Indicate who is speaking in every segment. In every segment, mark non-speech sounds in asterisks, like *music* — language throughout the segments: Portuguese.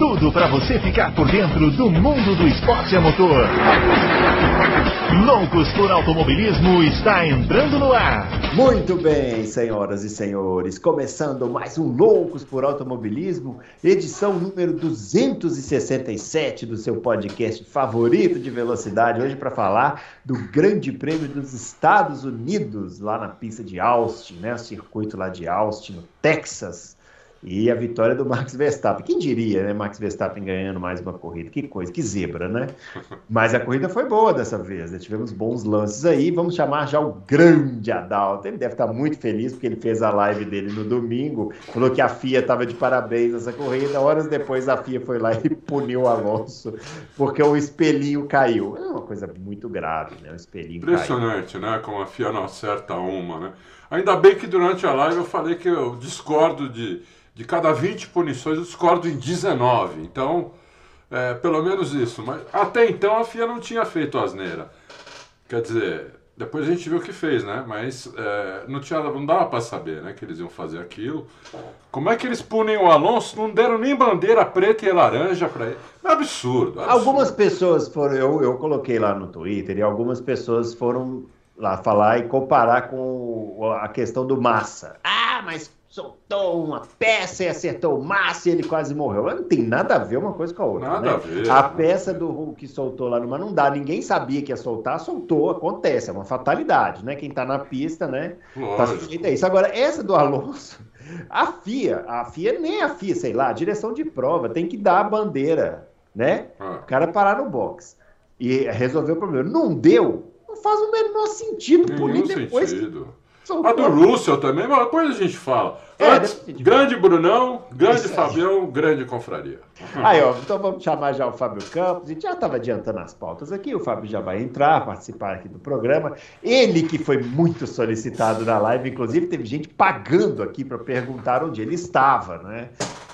Speaker 1: tudo para você ficar por dentro do mundo do esporte a motor. Loucos por Automobilismo está entrando no ar.
Speaker 2: Muito bem, senhoras e senhores, começando mais um Loucos por Automobilismo, edição número 267 do seu podcast favorito de velocidade, hoje para falar do Grande Prêmio dos Estados Unidos, lá na pista de Austin, né, o circuito lá de Austin, no Texas. E a vitória do Max Verstappen. Quem diria, né? Max Verstappen ganhando mais uma corrida. Que coisa, que zebra, né? Mas a corrida foi boa dessa vez, né? Tivemos bons lances aí. Vamos chamar já o grande Adalto. Ele deve estar muito feliz porque ele fez a live dele no domingo. Falou que a FIA estava de parabéns nessa corrida. Horas depois a FIA foi lá e puniu o Alonso porque o espelhinho caiu. É uma coisa muito grave, né? O espelhinho
Speaker 3: Impressionante, caiu. né? Como a FIA não acerta uma, né? Ainda bem que durante a live eu falei que eu discordo de de cada 20 punições eu discordo em 19. Então, é, pelo menos isso. Mas até então a FIA não tinha feito asneira. Quer dizer, depois a gente viu o que fez, né? Mas é, não, tinha, não dava para saber né, que eles iam fazer aquilo. Como é que eles punem o Alonso? Não deram nem bandeira preta e laranja para ele. É absurdo, absurdo.
Speaker 2: Algumas pessoas foram. Eu, eu coloquei lá no Twitter e algumas pessoas foram lá falar e comparar com a questão do Massa. Ah, mas soltou uma peça e acertou o Massa e ele quase morreu. Não tem nada a ver uma coisa com a outra.
Speaker 3: Nada
Speaker 2: né?
Speaker 3: a ver.
Speaker 2: A peça do Hulk que soltou lá no mar não dá. Ninguém sabia que ia soltar, soltou, acontece, é uma fatalidade, né? Quem tá na pista, né? Tá
Speaker 3: Lógico.
Speaker 2: Tá sujeito a isso. Agora, essa do Alonso, a FIA, a FIA nem a FIA, sei lá, a direção de prova tem que dar a bandeira, né?
Speaker 3: Ah.
Speaker 2: O cara parar no box e resolver o problema. Não deu, não faz o menor sentido punir
Speaker 3: Nenhum
Speaker 2: depois.
Speaker 3: sentido.
Speaker 2: que
Speaker 3: A do Russell também, mas depois a gente fala.
Speaker 2: É,
Speaker 3: Antes, grande Brunão, grande
Speaker 2: Isso.
Speaker 3: Fabião, grande confraria.
Speaker 2: Aí, ó, então vamos chamar já o Fábio Campos. A gente já estava adiantando as pautas aqui. O Fábio já vai entrar, participar aqui do programa. Ele que foi muito solicitado na live, inclusive teve gente pagando aqui para perguntar onde ele estava, né?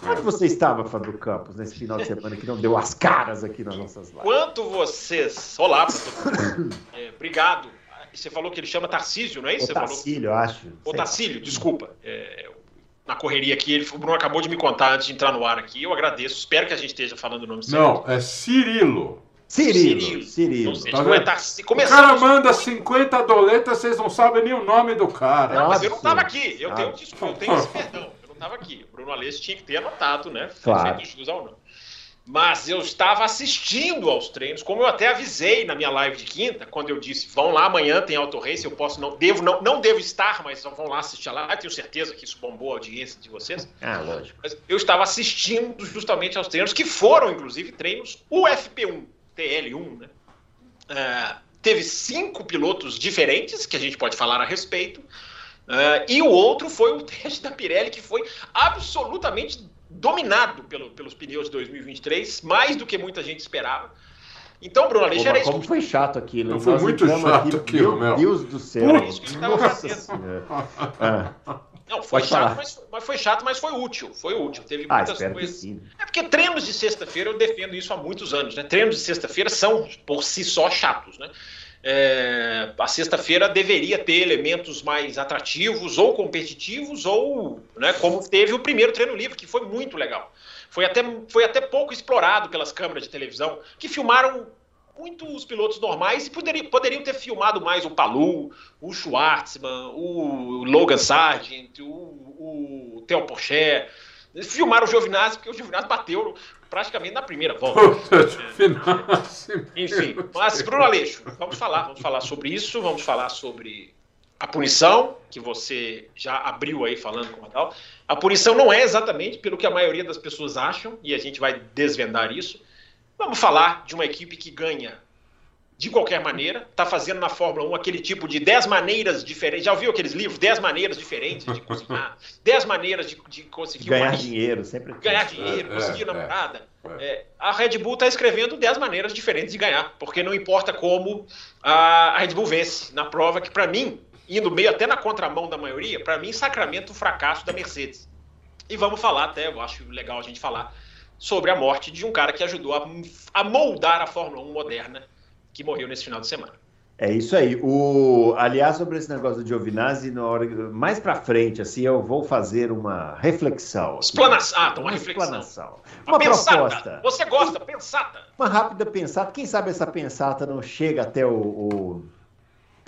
Speaker 2: Onde você estava, Fábio Campos, nesse final de semana que não deu as caras aqui nas nossas lives?
Speaker 4: Quanto vocês. Olá, professor. *coughs* É, obrigado. Você falou que ele chama Tarcísio, não é isso?
Speaker 2: O eu acho.
Speaker 4: Ô,
Speaker 2: Sei
Speaker 4: Tarcílio, desculpa. É, na correria aqui, ele, o Bruno acabou de me contar antes de entrar no ar aqui. Eu agradeço. Espero que a gente esteja falando o nome certo.
Speaker 3: Não, é Cirilo.
Speaker 2: Cirilo,
Speaker 4: Cirilo.
Speaker 2: Cirilo.
Speaker 4: Seja,
Speaker 3: Tá
Speaker 4: não é? Tarcísio.
Speaker 3: O cara manda 50 doletas, vocês não sabem nem o nome do cara.
Speaker 4: Não, mas eu não estava aqui. Eu tenho, desculpa, eu tenho esse perdão. Eu não estava aqui. O Bruno Aleixo tinha que ter anotado, né?
Speaker 2: Claro.
Speaker 4: Feito jus ao não. Mas eu estava assistindo aos treinos, como eu até avisei na minha live de quinta, quando eu disse, vão lá amanhã, tem auto race, eu posso, não devo, não, não devo estar, mas vão lá assistir a live, tenho certeza que isso bombou a audiência de vocês.
Speaker 2: Ah, lógico.
Speaker 4: Mas eu estava assistindo justamente aos treinos, que foram, inclusive, treinos UFP1, TL1, né? Ah, teve cinco pilotos diferentes, que a gente pode falar a respeito, ah, e o outro foi o *laughs* teste da Pirelli, que foi absolutamente dominado pelo- pelos pneus de 2023, mais do que muita gente esperava. Então, Bruno Aleixo,
Speaker 2: Pô,
Speaker 4: era isso
Speaker 2: como foi chato aquilo.
Speaker 3: Não, foi muito chato aquilo,
Speaker 2: Meu
Speaker 3: meu.
Speaker 2: Deus do céu.
Speaker 4: Era isso que eu estava fazendo.
Speaker 2: Ah.
Speaker 4: Não, foi
Speaker 2: Pode
Speaker 4: chato, mas, mas foi chato, mas foi útil. Foi útil. Teve
Speaker 2: Ah,
Speaker 4: muitas coisas. É porque treinos de sexta-feira, eu defendo isso há muitos anos, né? Treinos de sexta-feira são, por si só, chatos, né? É, a sexta-feira deveria ter elementos mais atrativos ou competitivos, ou né, como teve o primeiro treino livre, que foi muito legal. Foi até, foi até pouco explorado pelas câmeras de televisão, que filmaram muito os pilotos normais e poderiam, poderiam ter filmado mais o Palu, o Schwartzman, o Logan Sargent, o, o Theo Porcher. Filmaram o Giovinazzi, porque o Giovinazzi bateu praticamente na primeira *laughs* volta. Enfim, mas Bruno Aleixo, vamos falar, vamos falar sobre isso, vamos falar sobre a punição, que você já abriu aí falando como tal. A punição não é exatamente pelo que a maioria das pessoas acham, e a gente vai desvendar isso. Vamos falar de uma equipe que ganha de qualquer maneira, está fazendo na Fórmula 1 aquele tipo de 10 maneiras diferentes. Já ouviu aqueles livros? 10 maneiras diferentes de cozinhar, *laughs* 10 maneiras de, de conseguir
Speaker 2: Ganhar
Speaker 4: uma-
Speaker 2: dinheiro, sempre
Speaker 4: ganhar dinheiro,
Speaker 3: É,
Speaker 4: conseguir
Speaker 3: é,
Speaker 4: namorada.
Speaker 3: é.
Speaker 4: É, a Red Bull está escrevendo 10 maneiras diferentes de ganhar, porque não importa como a, a Red Bull vence na prova, que para mim, indo meio até na contramão da maioria, para mim sacramenta o fracasso da Mercedes. E vamos falar até, eu acho legal a gente falar sobre a morte de um cara que ajudou a, a moldar a Fórmula 1 moderna, que morreu nesse final de semana.
Speaker 2: É isso aí. O, aliás, sobre esse negócio do Giovinazzi, na hora, mais para frente, assim, eu vou fazer uma reflexão.
Speaker 4: Explanação. Ah, uma, reflexão. Explanação.
Speaker 2: Uma, uma proposta.
Speaker 4: Você gosta, pensata.
Speaker 2: Uma rápida pensata. Quem sabe essa pensata não chega até o, o,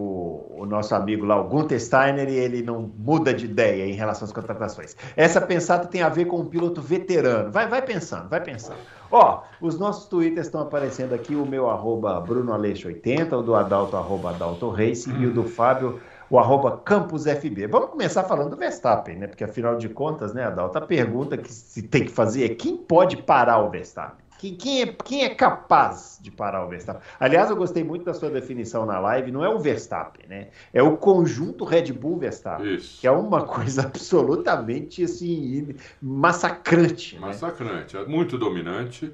Speaker 2: o, o nosso amigo lá, o Gunther Steiner, e ele não muda de ideia em relação às contratações. Essa pensata tem a ver com um piloto veterano. Vai, vai pensando, vai pensando. Ó, os nossos twitters estão aparecendo aqui, o meu arroba BrunoAleixo80, o do Adalto, arroba Adalto e o do Fábio, o arroba CampusFB. Vamos começar falando do Verstappen, né? Porque afinal de contas, né, Adalto, a pergunta que se tem que fazer é quem pode parar o Verstappen? Quem, quem, é, quem é capaz de parar o Verstappen? Aliás, eu gostei muito da sua definição na live, não é o Verstappen, né? É o conjunto Red Bull Verstappen, Isso. que é uma coisa *laughs* absolutamente assim, massacrante.
Speaker 3: Massacrante, né? é muito dominante.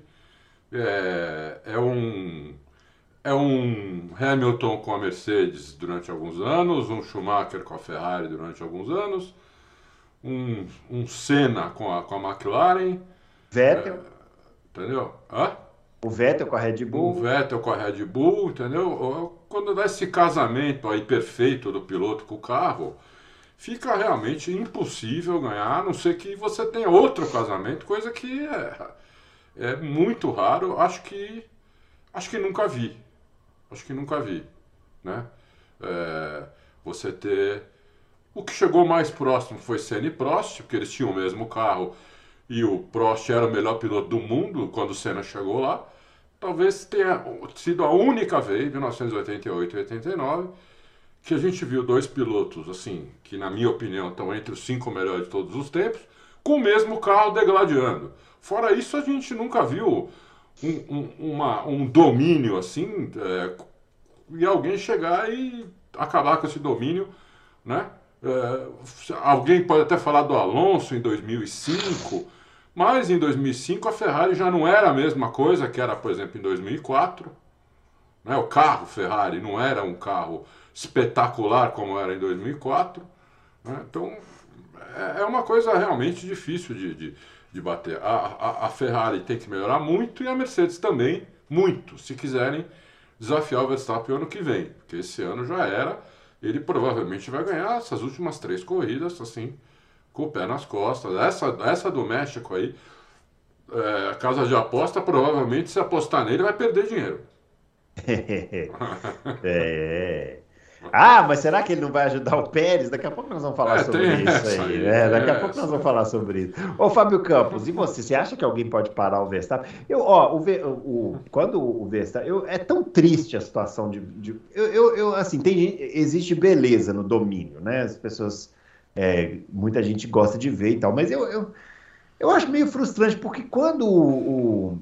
Speaker 3: É, é um é um Hamilton com a Mercedes durante alguns anos, um Schumacher com a Ferrari durante alguns anos, um, um Senna com a, com a McLaren.
Speaker 2: Vettel.
Speaker 3: É, Entendeu? Hã?
Speaker 2: O Vettel com a Red Bull.
Speaker 3: O Vettel com a Red Bull, entendeu? Quando dá esse casamento aí perfeito do piloto com o carro, fica realmente impossível ganhar, a não ser que você tenha outro casamento, coisa que é, é muito raro. Acho que acho que nunca vi. Acho que nunca vi, né? É, você ter o que chegou mais próximo foi Senna e Prost, porque eles tinham o mesmo carro e o Prost era o melhor piloto do mundo quando o Senna chegou lá, talvez tenha sido a única vez, 1988 e 89, que a gente viu dois pilotos, assim, que na minha opinião estão entre os cinco melhores de todos os tempos, com o mesmo carro degladiando. Fora isso, a gente nunca viu um, um, uma, um domínio assim, é, e alguém chegar e acabar com esse domínio, né? É, alguém pode até falar do Alonso em 2005, mas em 2005 a Ferrari já não era a mesma coisa que era, por exemplo, em 2004. Né? O carro Ferrari não era um carro espetacular como era em 2004. Né? Então é, é uma coisa realmente difícil de, de, de bater. A, a, a Ferrari tem que melhorar muito e a Mercedes também, muito, se quiserem desafiar o Verstappen ano que vem, porque esse ano já era ele provavelmente vai ganhar essas últimas três corridas, assim, com o pé nas costas. Essa, essa do México aí, é, a casa de aposta, provavelmente, se apostar nele, vai perder dinheiro. *laughs*
Speaker 2: é. Ah, mas será que ele não vai ajudar o Pérez? Daqui a pouco nós vamos falar é, sobre isso aí, aí, né? Daqui a pouco nós vamos falar sobre isso. Ô, Fábio Campos, e você? Você acha que alguém pode parar o Verstappen? Eu, ó, o, o quando o Verstappen. Eu, é tão triste a situação de. de eu, eu, eu, assim, tem, existe beleza no domínio, né? As pessoas. É, muita gente gosta de ver e tal, mas eu, eu, eu acho meio frustrante, porque quando o, o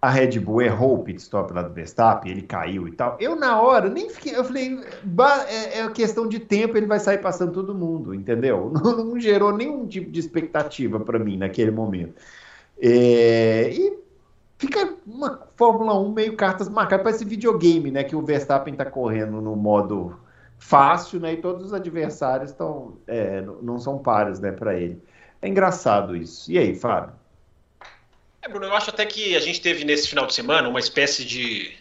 Speaker 2: a Red Bull errou o pit stop lá do Verstappen, ele caiu e tal. Eu, na hora, nem fiquei. Eu falei, é, é questão de tempo, ele vai sair passando todo mundo, entendeu? *laughs* Não, não gerou nenhum tipo de expectativa para mim naquele momento. É, e fica uma Fórmula 1 meio cartas marcadas, parece videogame, né? Que o Verstappen tá correndo no modo fácil, né? E todos os adversários estão. É, não são pares, né, para ele. É engraçado isso. E aí, Fábio?
Speaker 4: É, Bruno, eu acho até que a gente teve nesse final de semana uma espécie de,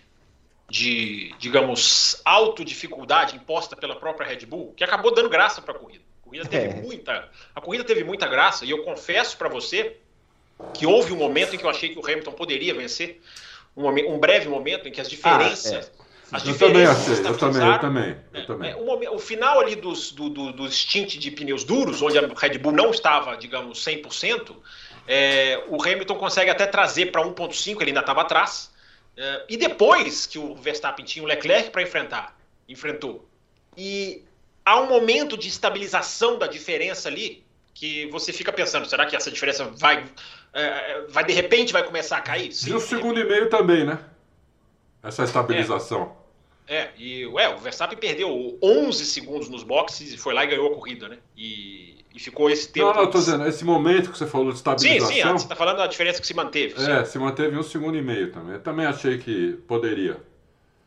Speaker 4: de digamos, autodificuldade imposta pela própria Red Bull, que acabou dando graça para a corrida. A corrida teve é. muita, a corrida teve muita graça e eu confesso para você que houve um momento em que eu achei que o Hamilton poderia vencer, um, um breve momento em que as diferenças ah, é.
Speaker 3: As eu também achei, eu também, eu também, eu
Speaker 4: é,
Speaker 3: também.
Speaker 4: É, o, o, final ali dos, do, do, do stint de pneus duros, onde a Red Bull não estava, digamos, 100%, é, o Hamilton consegue até trazer para 1.5, ele ainda estava atrás. É, e depois que o Verstappen tinha o Leclerc para enfrentar, enfrentou. E há um momento de estabilização da diferença ali que você fica pensando, será que essa diferença vai, é, vai de repente vai começar a cair?
Speaker 3: Sim, e o segundo e meio também, né? Essa estabilização.
Speaker 4: É, e ué, o Verstappen perdeu 11 segundos nos boxes e foi lá e ganhou a corrida, né? E e ficou esse tempo.
Speaker 3: Não, não, tô dizendo, esse momento que você falou de estabilização. Sim, sim,
Speaker 4: você está falando da diferença que se manteve.
Speaker 3: É, sim. se manteve um segundo e meio também. Eu também achei que poderia.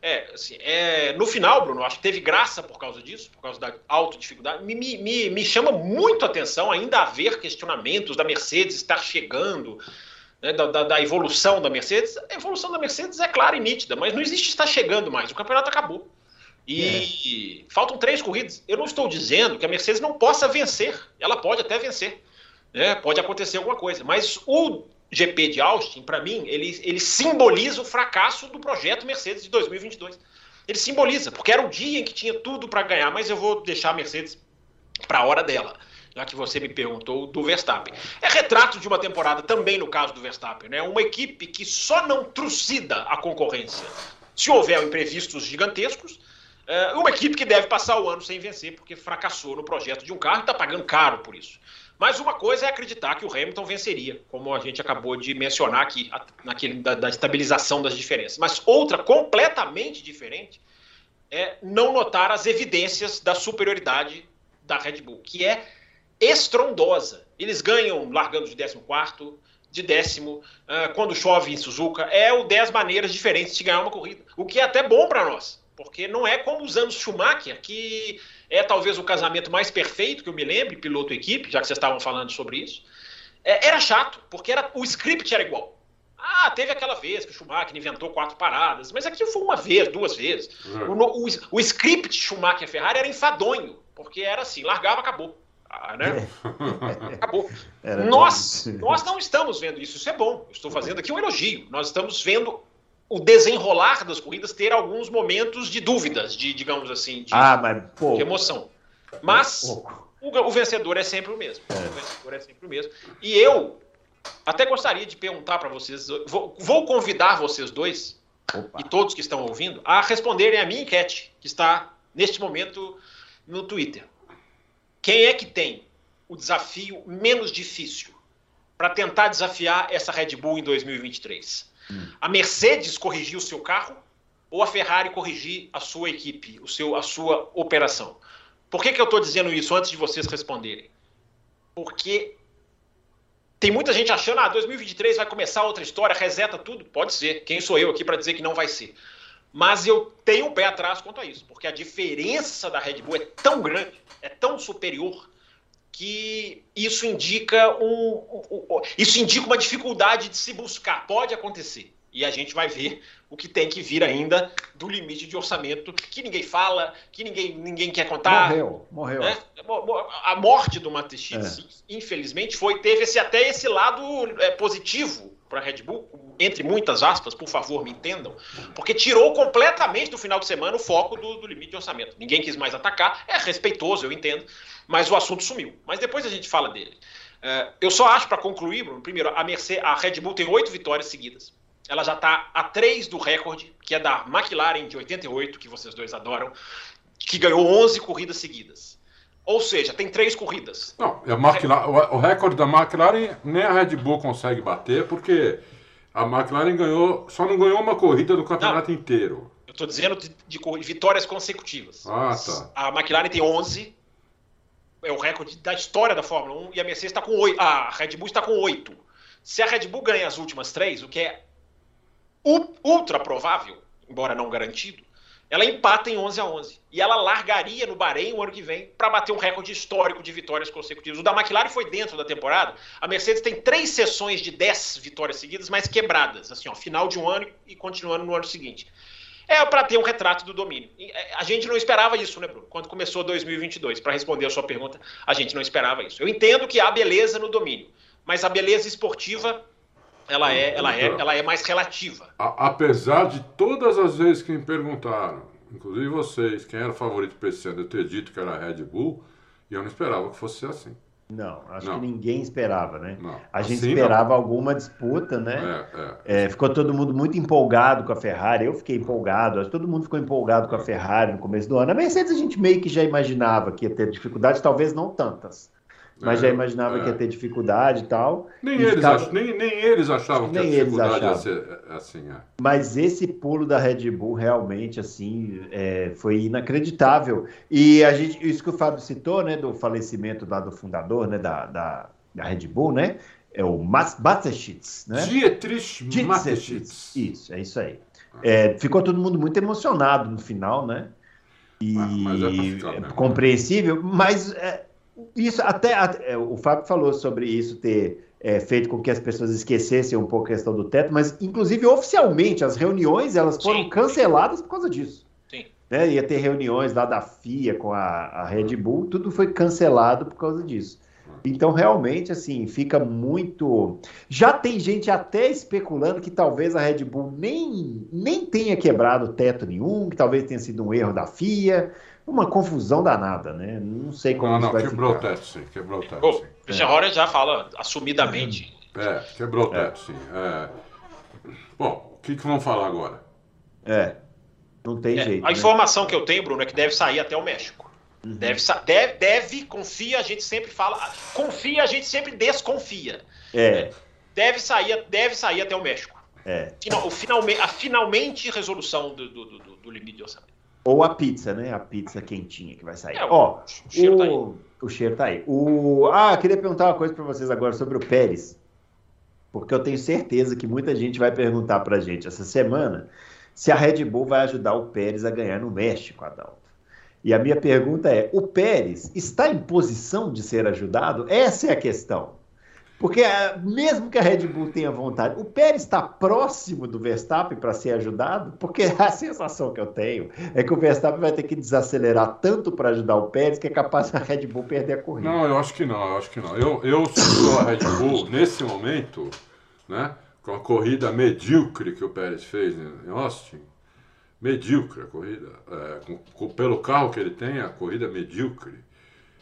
Speaker 4: É, assim, é, no final, Bruno, acho que teve graça por causa disso, por causa da alta dificuldade. Me, me, me chama muito a atenção ainda haver questionamentos da Mercedes estar chegando né, da, da, da, evolução da Mercedes, a evolução da Mercedes é clara e nítida, mas não existe estar chegando mais. O campeonato acabou. E é. faltam três corridas. Eu não estou dizendo que a Mercedes não possa vencer. Ela pode até vencer. Né? Pode acontecer alguma coisa. Mas o GP de Austin, para mim, ele, ele simboliza o fracasso do projeto Mercedes de 2022. Ele simboliza, porque era o dia em que tinha tudo para ganhar, mas eu vou deixar a Mercedes para a hora dela já que você me perguntou do Verstappen. É retrato de uma temporada também no caso do Verstappen, né? Uma equipe que só não trucida a concorrência se houver imprevistos gigantescos. É uma equipe que deve passar o ano sem vencer porque fracassou no projeto de um carro e está pagando caro por isso. Mas uma coisa é acreditar que o Hamilton venceria, como a gente acabou de mencionar aqui, naquele da, da estabilização das diferenças. Mas outra completamente diferente é não notar as evidências da superioridade da Red Bull, que é estrondosa. Eles ganham largando de 14, de décimo, uh, quando chove em Suzuka. É o 10 maneiras diferentes de ganhar uma corrida. O que é até bom para nós, porque não é como os anos Schumacher, que é talvez o casamento mais perfeito que eu me lembre, piloto-equipe, já que vocês estavam falando sobre isso. É, era chato, porque era, o script era igual. Ah, teve aquela vez que o Schumacher inventou quatro paradas, mas aqui foi uma vez, duas vezes. Uhum. O, o, o script Schumacher-Ferrari era enfadonho, porque era assim, largava, acabou. Ah, né? *laughs* Acabou. nós, nós não estamos vendo isso. Isso é bom. estou fazendo aqui um elogio. Nós estamos vendo o desenrolar das corridas ter alguns momentos de dúvidas, de digamos assim, de,
Speaker 2: ah, mas, pô,
Speaker 4: de emoção. Mas o, o, vencedor é sempre o mesmo. É. O vencedor é sempre o mesmo. E eu até gostaria de perguntar para vocês, vou, vou, convidar vocês dois Opa. e todos que estão ouvindo a responderem a minha enquete que está neste momento no Twitter. Quem é que tem o desafio menos difícil para tentar desafiar essa Red Bull em 2023? Hum. A Mercedes corrigir o seu carro ou a Ferrari corrigir a sua equipe, o seu, a sua operação? Por que, que eu estou dizendo isso antes de vocês responderem? Porque tem muita gente achando, ah, 2023 vai começar outra história, reseta tudo. Pode ser. Quem sou eu aqui para dizer que não vai ser? Mas eu tenho um pé atrás quanto a isso, porque a diferença da Red Bull é tão grande é tão superior que isso indica um, um, um, isso indica uma dificuldade de se buscar. Pode acontecer. E a gente vai ver o que tem que vir ainda do limite de orçamento que ninguém fala, que ninguém, ninguém quer contar.
Speaker 2: Morreu, morreu. Né?
Speaker 4: A morte do Matechitz, é. infelizmente, foi teve esse, até esse lado é, positivo para a Red Bull, entre muitas aspas, por favor, me entendam, porque tirou completamente do final de semana o foco do, do limite de orçamento. Ninguém quis mais atacar, é respeitoso, eu entendo, mas o assunto sumiu. Mas depois a gente fala dele. Uh, eu só acho, para concluir, Bruno, primeiro, a, Mercedes, a Red Bull tem oito vitórias seguidas. Ela já está a três do recorde, que é da McLaren de 88, que vocês dois adoram, que ganhou 11 corridas seguidas. Ou seja, tem três corridas.
Speaker 3: Não, a McLaren, o recorde da McLaren nem a Red Bull consegue bater, porque a McLaren ganhou, só não ganhou uma corrida do campeonato não, inteiro.
Speaker 4: Eu estou dizendo de, de, vitórias consecutivas.
Speaker 3: Ah, tá.
Speaker 4: A McLaren tem 11, é o recorde da história da Fórmula 1, e a Mercedes está com 8. A Red Bull está com 8. Se a Red Bull ganha as últimas três, o que é ultra provável, embora não garantido, ela empata em 11 a 11. E ela largaria no Bahrein o ano que vem para bater um recorde histórico de vitórias consecutivas. O da McLaren foi dentro da temporada. A Mercedes tem três sessões de 10 vitórias seguidas, mas quebradas. Assim, ó, final de um ano e continuando no ano seguinte. É para ter um retrato do domínio. É, a gente não esperava isso, né, Bruno? Quando começou 2022, para responder a sua pergunta, a gente não esperava isso. Eu entendo que há beleza no domínio, mas a beleza esportiva ela é, ela é, ela é mais relativa.
Speaker 3: A, apesar de todas as vezes que me perguntaram, inclusive vocês, quem era o favorito para esse ano, eu ter dito que era a Red Bull, e eu não esperava que fosse assim.
Speaker 2: Não, acho não. que ninguém esperava, né? Não. A gente assim, esperava não. alguma disputa, né? É, é. É, ficou todo mundo muito empolgado com a Ferrari. Eu fiquei empolgado, acho que todo mundo ficou empolgado com a é. Ferrari no começo do ano. A Mercedes a gente meio que já imaginava que ia ter dificuldades, talvez não tantas mas é, já imaginava é. que ia ter dificuldade e tal.
Speaker 3: Nem, e eles, ficava... ach... nem, nem eles achavam nem que a dificuldade ia ser é, assim. É.
Speaker 2: Mas esse pulo da Red Bull realmente assim é, foi inacreditável. E a gente, isso que o Fábio citou, né, do falecimento lá do fundador, né, da, da, da Red Bull, né? É o Mateschitz, né?
Speaker 3: Dietrich Mateschitz.
Speaker 2: Isso, é isso aí. É, ficou todo mundo muito emocionado no final, né? E mas, mas é compreensível, mas isso até, até, é, o Fábio falou sobre isso ter é, feito com que as pessoas esquecessem um pouco a questão do teto, mas inclusive oficialmente as reuniões elas foram Sim. canceladas por causa disso. Sim. Né? Ia ter reuniões lá da FIA com a, a Red Bull, tudo foi cancelado por causa disso. Então, realmente, assim, fica muito. Já tem gente até especulando que talvez a Red Bull nem, nem tenha quebrado teto nenhum, que talvez tenha sido um erro da FIA. Uma confusão danada, né? Não sei como
Speaker 3: não, não,
Speaker 2: vai
Speaker 3: quebrou
Speaker 2: ficar.
Speaker 3: o teto, sim, quebrou o teto.
Speaker 4: sim. Christian é. Horner já fala assumidamente.
Speaker 3: É, quebrou o teto, é. sim. É. Bom, o que, que vamos falar agora?
Speaker 2: É, não tem
Speaker 4: é,
Speaker 2: jeito.
Speaker 4: A
Speaker 2: né?
Speaker 4: informação que eu tenho, Bruno, é que deve sair até o México. Uhum. Deve, deve, deve, confia, a gente sempre fala. Confia, a gente sempre desconfia.
Speaker 2: É.
Speaker 4: Deve sair, deve sair até o México.
Speaker 2: É.
Speaker 4: Final, o finalmente, a finalmente resolução do, do, do, do limite de orçamento.
Speaker 2: Ou a pizza, né? A pizza quentinha que vai sair.
Speaker 4: É,
Speaker 2: Ó,
Speaker 4: o cheiro
Speaker 2: o,
Speaker 4: tá aí.
Speaker 2: o cheiro tá aí. O... Ah, queria perguntar uma coisa para vocês agora sobre o Pérez. Porque eu tenho certeza que muita gente vai perguntar pra gente essa semana se a Red Bull vai ajudar o Pérez a ganhar no México, Adalto. E a minha pergunta é: o Pérez está em posição de ser ajudado? Essa é a questão. Porque ah, mesmo que a Red Bull tenha vontade, o Pérez está próximo do Verstappen para ser ajudado? Porque *laughs* a sensação que eu tenho é que o Verstappen vai ter que desacelerar tanto para ajudar o Pérez que é capaz da Red Bull perder a corrida.
Speaker 3: Não, eu acho que não, eu acho que não. Eu, eu sou a Red Bull, nesse momento, né, com a corrida medíocre que o Pérez fez em Austin, medíocre a corrida, é, com, com, pelo carro que ele tem, a corrida medíocre.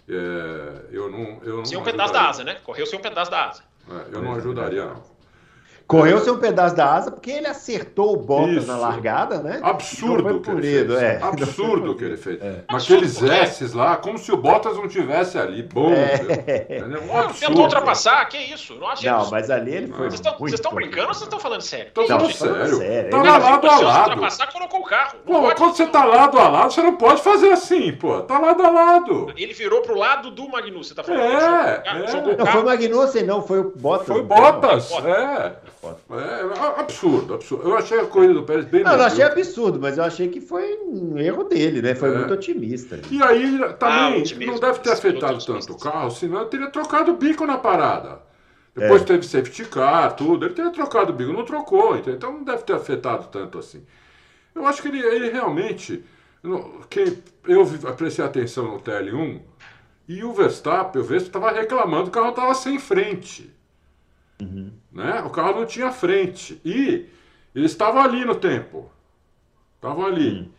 Speaker 3: É, eu não, eu não
Speaker 4: sem um pedaço da asa, né? Correu sem um pedaço da asa.
Speaker 3: É, eu não ajudaria, não.
Speaker 2: Correu sem um pedaço da asa porque ele acertou o Bottas
Speaker 3: Isso.
Speaker 2: na largada, né?
Speaker 3: Absurdo
Speaker 2: Não
Speaker 3: que
Speaker 2: foi
Speaker 3: ele
Speaker 2: punido,
Speaker 3: fez.
Speaker 2: é.
Speaker 3: Absurdo que ele fez.
Speaker 2: É.
Speaker 4: Porque-
Speaker 3: S's lá, como se o Bottas não tivesse ali. Bom,
Speaker 2: É.
Speaker 3: Um absurdo.
Speaker 4: tentou ultrapassar, que isso? Não achei
Speaker 2: Não,
Speaker 4: isso.
Speaker 2: mas ali ele foi.
Speaker 4: Vocês estão,
Speaker 2: muito
Speaker 4: vocês estão
Speaker 2: corrido.
Speaker 4: brincando ou vocês estão falando sério?
Speaker 3: Tô
Speaker 4: Que
Speaker 3: falando sério.
Speaker 2: sério.
Speaker 3: Tava
Speaker 2: Ele-
Speaker 3: lado a
Speaker 4: Se
Speaker 3: lado.
Speaker 4: ultrapassar, colocou o carro.
Speaker 3: Pô,
Speaker 4: pode-
Speaker 3: quando você tá lado a lado, você não pode fazer assim, pô. Tá lado a lado.
Speaker 4: Ele virou pro lado do Magnus, você tá falando?
Speaker 3: É,
Speaker 4: Jogou-
Speaker 3: é.
Speaker 4: Jogou o
Speaker 2: Não, foi o. Magnussen, não, foi o Bottas.
Speaker 3: Foi
Speaker 2: não
Speaker 3: Bottas.
Speaker 4: Bottas.
Speaker 3: É. É absurdo, absurdo. Eu achei a corrida do Pérez bem
Speaker 2: Não, eu achei absurdo, mas eu achei que foi um erro dele, né? Foi
Speaker 3: É.
Speaker 2: muito otimista.
Speaker 3: E aí
Speaker 4: Ah,
Speaker 3: também
Speaker 4: otimismo.
Speaker 3: não deve ter afetado tanto o carro, senão ele teria trocado o bico na parada. Depois
Speaker 2: É.
Speaker 3: teve safety car, tudo, ele teria trocado o bico, não trocou, entendeu? então não deve ter afetado tanto assim. Eu acho que ele, ele realmente, no- que eu prestei atenção no TL1 e o Verstappen, o Verstappen estava reclamando que o carro estava sem frente. Né? O carro não tinha frente. E ele estava ali no tempo. Estava ali.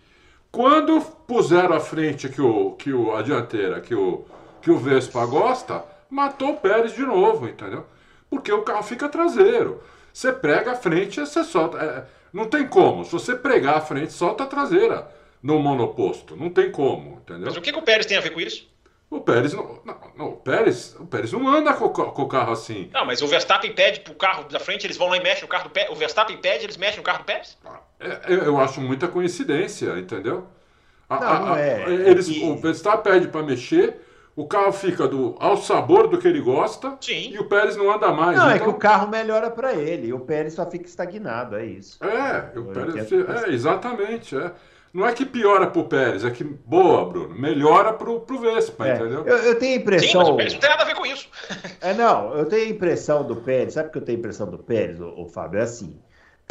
Speaker 3: Quando puseram a frente que o, que o, a dianteira que o, que o Vespa gosta, matou o Pérez de novo, entendeu? Porque o carro fica traseiro. Você prega a frente, você solta. é, não tem como. Se você pregar a frente, solta a traseira no monoposto. Não tem como, entendeu?
Speaker 4: Mas o que, que o Pérez tem a ver com isso?
Speaker 3: O Pérez não, não, não, o Pérez, o Pérez não anda com, com o carro assim.
Speaker 4: Não, mas o Verstappen pede pro carro da frente, eles vão lá e mexem no carro do Pérez. O Verstappen pede, eles mexem no carro do Pérez?
Speaker 3: É, eu, eu acho muita coincidência, entendeu? A-
Speaker 2: Não,
Speaker 3: a-
Speaker 2: não
Speaker 3: a-
Speaker 2: é.
Speaker 3: eles,
Speaker 2: É que-
Speaker 3: O Verstappen pede para mexer, o carro fica do, ao sabor do que ele gosta
Speaker 4: Sim.
Speaker 3: e o Pérez não anda mais.
Speaker 2: Não, é
Speaker 3: então-
Speaker 2: que o carro melhora para ele, e o Pérez só fica estagnado, é isso.
Speaker 3: É, o Pérez, é, exatamente. É. Não é que piora pro Pérez, é que, boa, Bruno, melhora pro, pro Vespa,
Speaker 2: É,
Speaker 3: entendeu?
Speaker 2: Eu, eu tenho a
Speaker 4: Sim,
Speaker 2: impressão.
Speaker 4: mas o Pérez não tem nada a ver com isso. *laughs*
Speaker 2: É, não, eu tenho a impressão do Pérez, sabe o que eu tenho a impressão do Pérez, o, Fábio? É assim.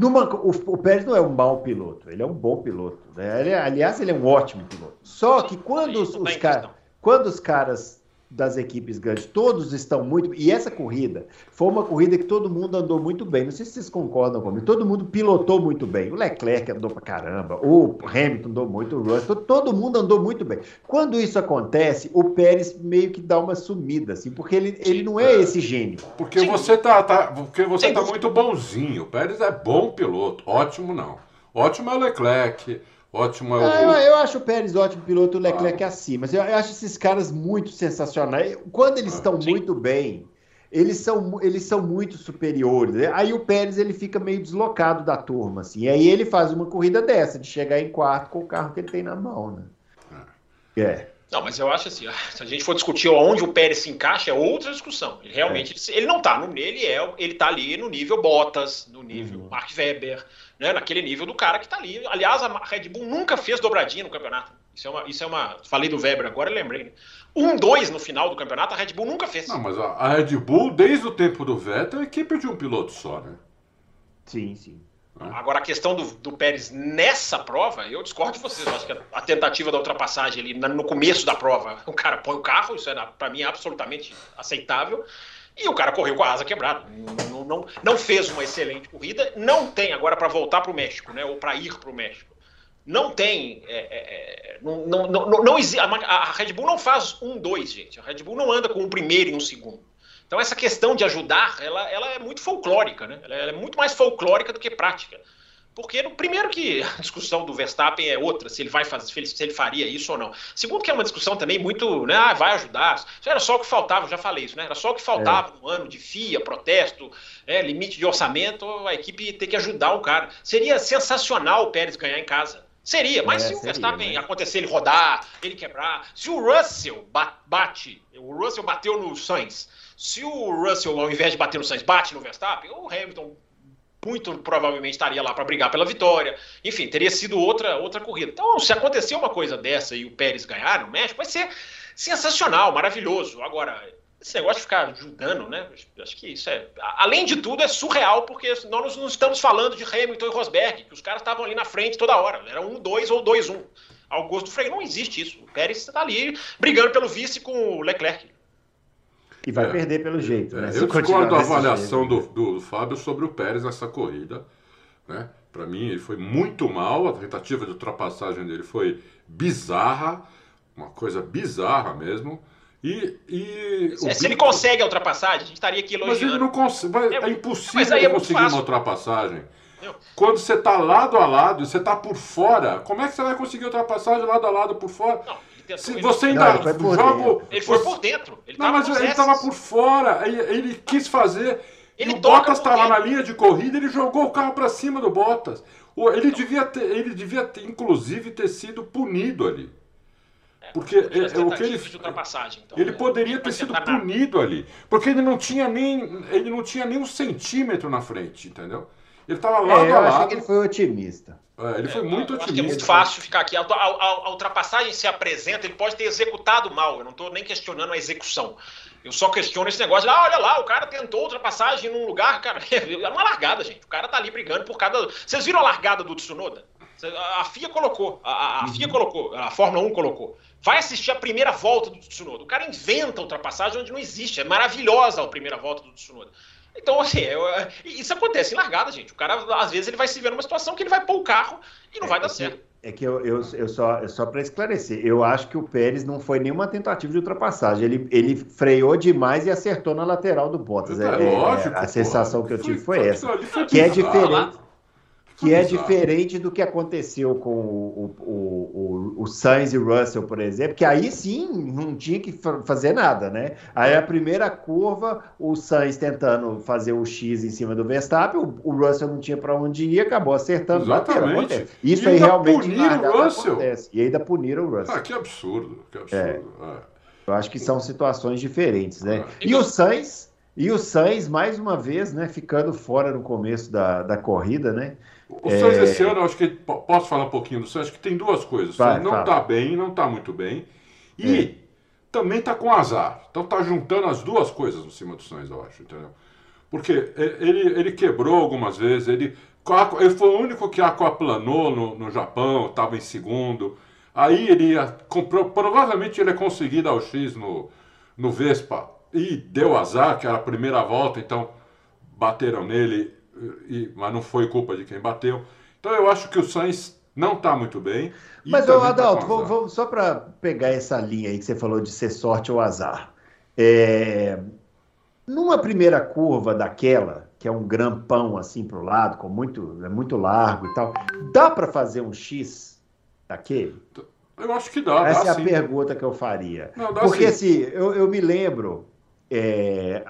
Speaker 2: Numa, o, o Pérez não é um mau piloto, ele é um bom piloto. Né? Ele é- aliás, ele é um ótimo piloto. Só que quando os,
Speaker 4: tá
Speaker 2: os
Speaker 4: questão.
Speaker 2: Quando os caras das equipes grandes, todos estão muito. E essa corrida foi uma corrida que todo mundo andou muito bem. Não sei se vocês concordam comigo. Todo mundo pilotou muito bem. O Leclerc andou pra caramba, o Hamilton andou muito, o Russell, todo mundo andou muito bem. Quando isso acontece, o Pérez meio que dá uma sumida, assim, porque ele, ele não é esse gênio.
Speaker 3: Porque
Speaker 4: Sim.
Speaker 3: você tá, tá- porque você
Speaker 4: Sem
Speaker 3: tá muito bonzinho. O Pérez é bom piloto, ótimo não. Ótimo é o Leclerc, ótimo é o.
Speaker 2: Ah, eu, eu acho o Pérez ótimo piloto, o Leclerc acima. Mas eu, eu acho esses caras muito sensacionais. Quando eles estão
Speaker 4: sim.
Speaker 2: muito bem, eles são, eles são muito superiores. né? Aí o Pérez ele fica meio deslocado da turma, assim. E aí ele faz uma corrida dessa, de chegar em quarto com o carro que ele tem na mão, né? É.
Speaker 4: Não, mas eu acho assim, se a gente for discutir onde o Pérez se encaixa, é outra discussão. Ele realmente, ele, ele não tá no, ele é, ele tá ali no nível Bottas, no nível Mark Webber, né, naquele nível do cara que tá ali. Aliás, a Red Bull nunca fez dobradinha no campeonato. Isso é uma. Isso é uma falei do Weber agora, lembrei. Né? Um, dois no final do campeonato, a Red Bull nunca fez.
Speaker 3: Não, mas a, a Red Bull, desde o tempo do Vettel, é equipe de um piloto só, né?
Speaker 2: Sim, sim.
Speaker 4: Agora, a questão do, do, Pérez nessa prova, eu discordo de vocês. Eu acho que a, tentativa da ultrapassagem ali no começo da prova, *laughs* o cara põe o carro, isso é, para mim, absolutamente aceitável. E o cara correu com a asa quebrada. Não, não, não fez uma excelente corrida. Não tem agora para voltar para o México, né? Ou para ir para o México. Não tem. É, é, é, não, não, não, não, a Red Bull não faz um, dois, gente. A Red Bull não anda com um primeiro e um segundo. Então essa questão de ajudar, ela, ela é muito folclórica, né? Ela é muito mais folclórica do que prática. Porque, primeiro, que *laughs* a discussão do Verstappen é outra, se ele vai fazer, se ele faria isso ou não. Segundo, que é uma discussão também muito, né? Ah, vai ajudar. Isso era só o que faltava, já falei isso, né? Era só o que faltava é. no ano de FIA, protesto, é, limite de orçamento, a equipe ter que ajudar o cara. Seria sensacional o Pérez ganhar em casa. Seria, mas é, se o Verstappen né? acontecer ele rodar, ele quebrar, se o Russell bate, o Russell bateu no Sainz, se o Russell, ao invés de bater no Sainz, bate no Verstappen, o Hamilton muito provavelmente estaria lá para brigar pela vitória. Enfim, teria sido outra, outra corrida. Então, se acontecer uma coisa dessa e o Pérez ganhar no México, vai ser sensacional, maravilhoso. Agora, esse negócio de ficar ajudando, né? Acho que isso é. Além de tudo, é surreal, porque nós não estamos falando de Hamilton e Rosberg, que os caras estavam ali na frente toda hora. Era um, dois ou dois, um. Ao gosto do freio, não existe isso. O Pérez está ali brigando pelo vice com o Leclerc.
Speaker 2: E vai é, perder pelo jeito. Né?
Speaker 3: É, eu discordo da avaliação do, do Fábio sobre o Pérez nessa corrida. Né? Para mim, ele foi muito mal. A tentativa de ultrapassagem dele foi bizarra, uma coisa bizarra mesmo. E, e
Speaker 4: se, se ele consegue a ultrapassagem, a gente estaria aqui elogiando.
Speaker 3: Mas ele não consegue. É, é impossível é conseguir uma ultrapassagem. Quando você está lado a lado, você está por fora, como é que você vai conseguir ultrapassagem lado a lado por fora? Não. Se você ainda
Speaker 4: não, ele joga. Ele foi por dentro.
Speaker 3: Ele não, mas ele estava por fora. Ele, ele quis fazer. Ele e o Bottas estava na linha de corrida, ele jogou o carro para cima do Bottas. Ele devia, ter, ele devia ter, inclusive, ter sido punido ali. É, porque é, é, o que ele, então, ele né? poderia ter sido punido ali, porque ele não tinha nem ele não tinha nem um centímetro na frente, entendeu? Ele estava lá é,
Speaker 2: eu achei que ele foi otimista.
Speaker 3: É, ele foi muito otimista.
Speaker 4: Acho que é muito fácil ficar aqui. A, a, a, ultrapassagem se apresenta, ele pode ter executado mal. Eu não estou nem questionando a execução. Eu só questiono esse negócio. Ah, olha lá, o cara tentou ultrapassagem num lugar, cara. *laughs* É uma largada, gente. O cara tá ali brigando por cada. Vocês viram a largada do Tsunoda? A FIA colocou, a, a FIA uhum. colocou, a Fórmula 1 colocou. Vai assistir a primeira volta do Tsunoda. O cara inventa a ultrapassagem onde não existe. É maravilhosa a primeira volta do Tsunoda. Então, assim, eu, isso acontece em largada, gente. O cara, às vezes, ele vai se ver numa situação que ele vai pôr o carro e não é, vai dar
Speaker 2: é
Speaker 4: certo.
Speaker 2: é que eu, eu, eu só, só para esclarecer, eu acho que o Pérez não foi nenhuma tentativa de ultrapassagem. Ele, ele freou demais e acertou na lateral do Bottas. É, é, lógico, a sensação que eu tive foi, foi essa. Que é diferente que é diferente do que aconteceu com o, o, o, o Sainz e o Russell, por exemplo, que aí sim não tinha que fazer nada, né? Aí a primeira curva, o Sainz tentando fazer o X em cima do Verstappen, o, o Russell não tinha para onde ir, acabou acertando.
Speaker 3: Exatamente.
Speaker 2: Isso aí realmente o Russell. acontece. E ainda puniram o Russell.
Speaker 3: Ah, que absurdo, que absurdo. É. É.
Speaker 2: Eu acho que são situações diferentes, né? É. E o Sainz, e o Sainz, mais uma vez, né, ficando fora no começo da, da corrida, né?
Speaker 3: O Sainz é... esse ano, acho que posso falar um pouquinho do Sainz, acho que tem duas coisas. O Sainz não está bem, não está muito bem. E é. também está com azar. Então está juntando as duas coisas em cima do Sainz, eu acho, entendeu? Porque ele, ele quebrou algumas vezes, ele, ele foi o único que aquaplanou no, no Japão, estava em segundo. Aí ele ia, comprou, provavelmente ele ia conseguir dar o X no, no Vespa e deu azar, que era a primeira volta, então bateram nele e, mas não foi culpa de quem bateu. Então eu acho que o Sainz não está muito bem.
Speaker 2: Mas, ô, tá Adalto, tá vamos, vamos, só para pegar essa linha aí que você falou de ser sorte ou azar. É, numa primeira curva daquela, que é um grampão assim para o lado, com muito, é muito largo e tal, dá para fazer um X daquele?
Speaker 3: Eu acho que dá.
Speaker 2: Essa
Speaker 3: dá,
Speaker 2: é
Speaker 3: sim.
Speaker 2: a pergunta que eu faria. Não, Porque sim. assim, eu, eu me lembro, é,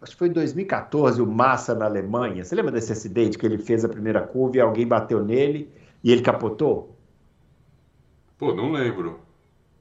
Speaker 2: acho que foi em 2014, o Massa na Alemanha. Você lembra desse acidente que ele fez a primeira curva e alguém bateu nele e ele capotou?
Speaker 3: Pô, não lembro.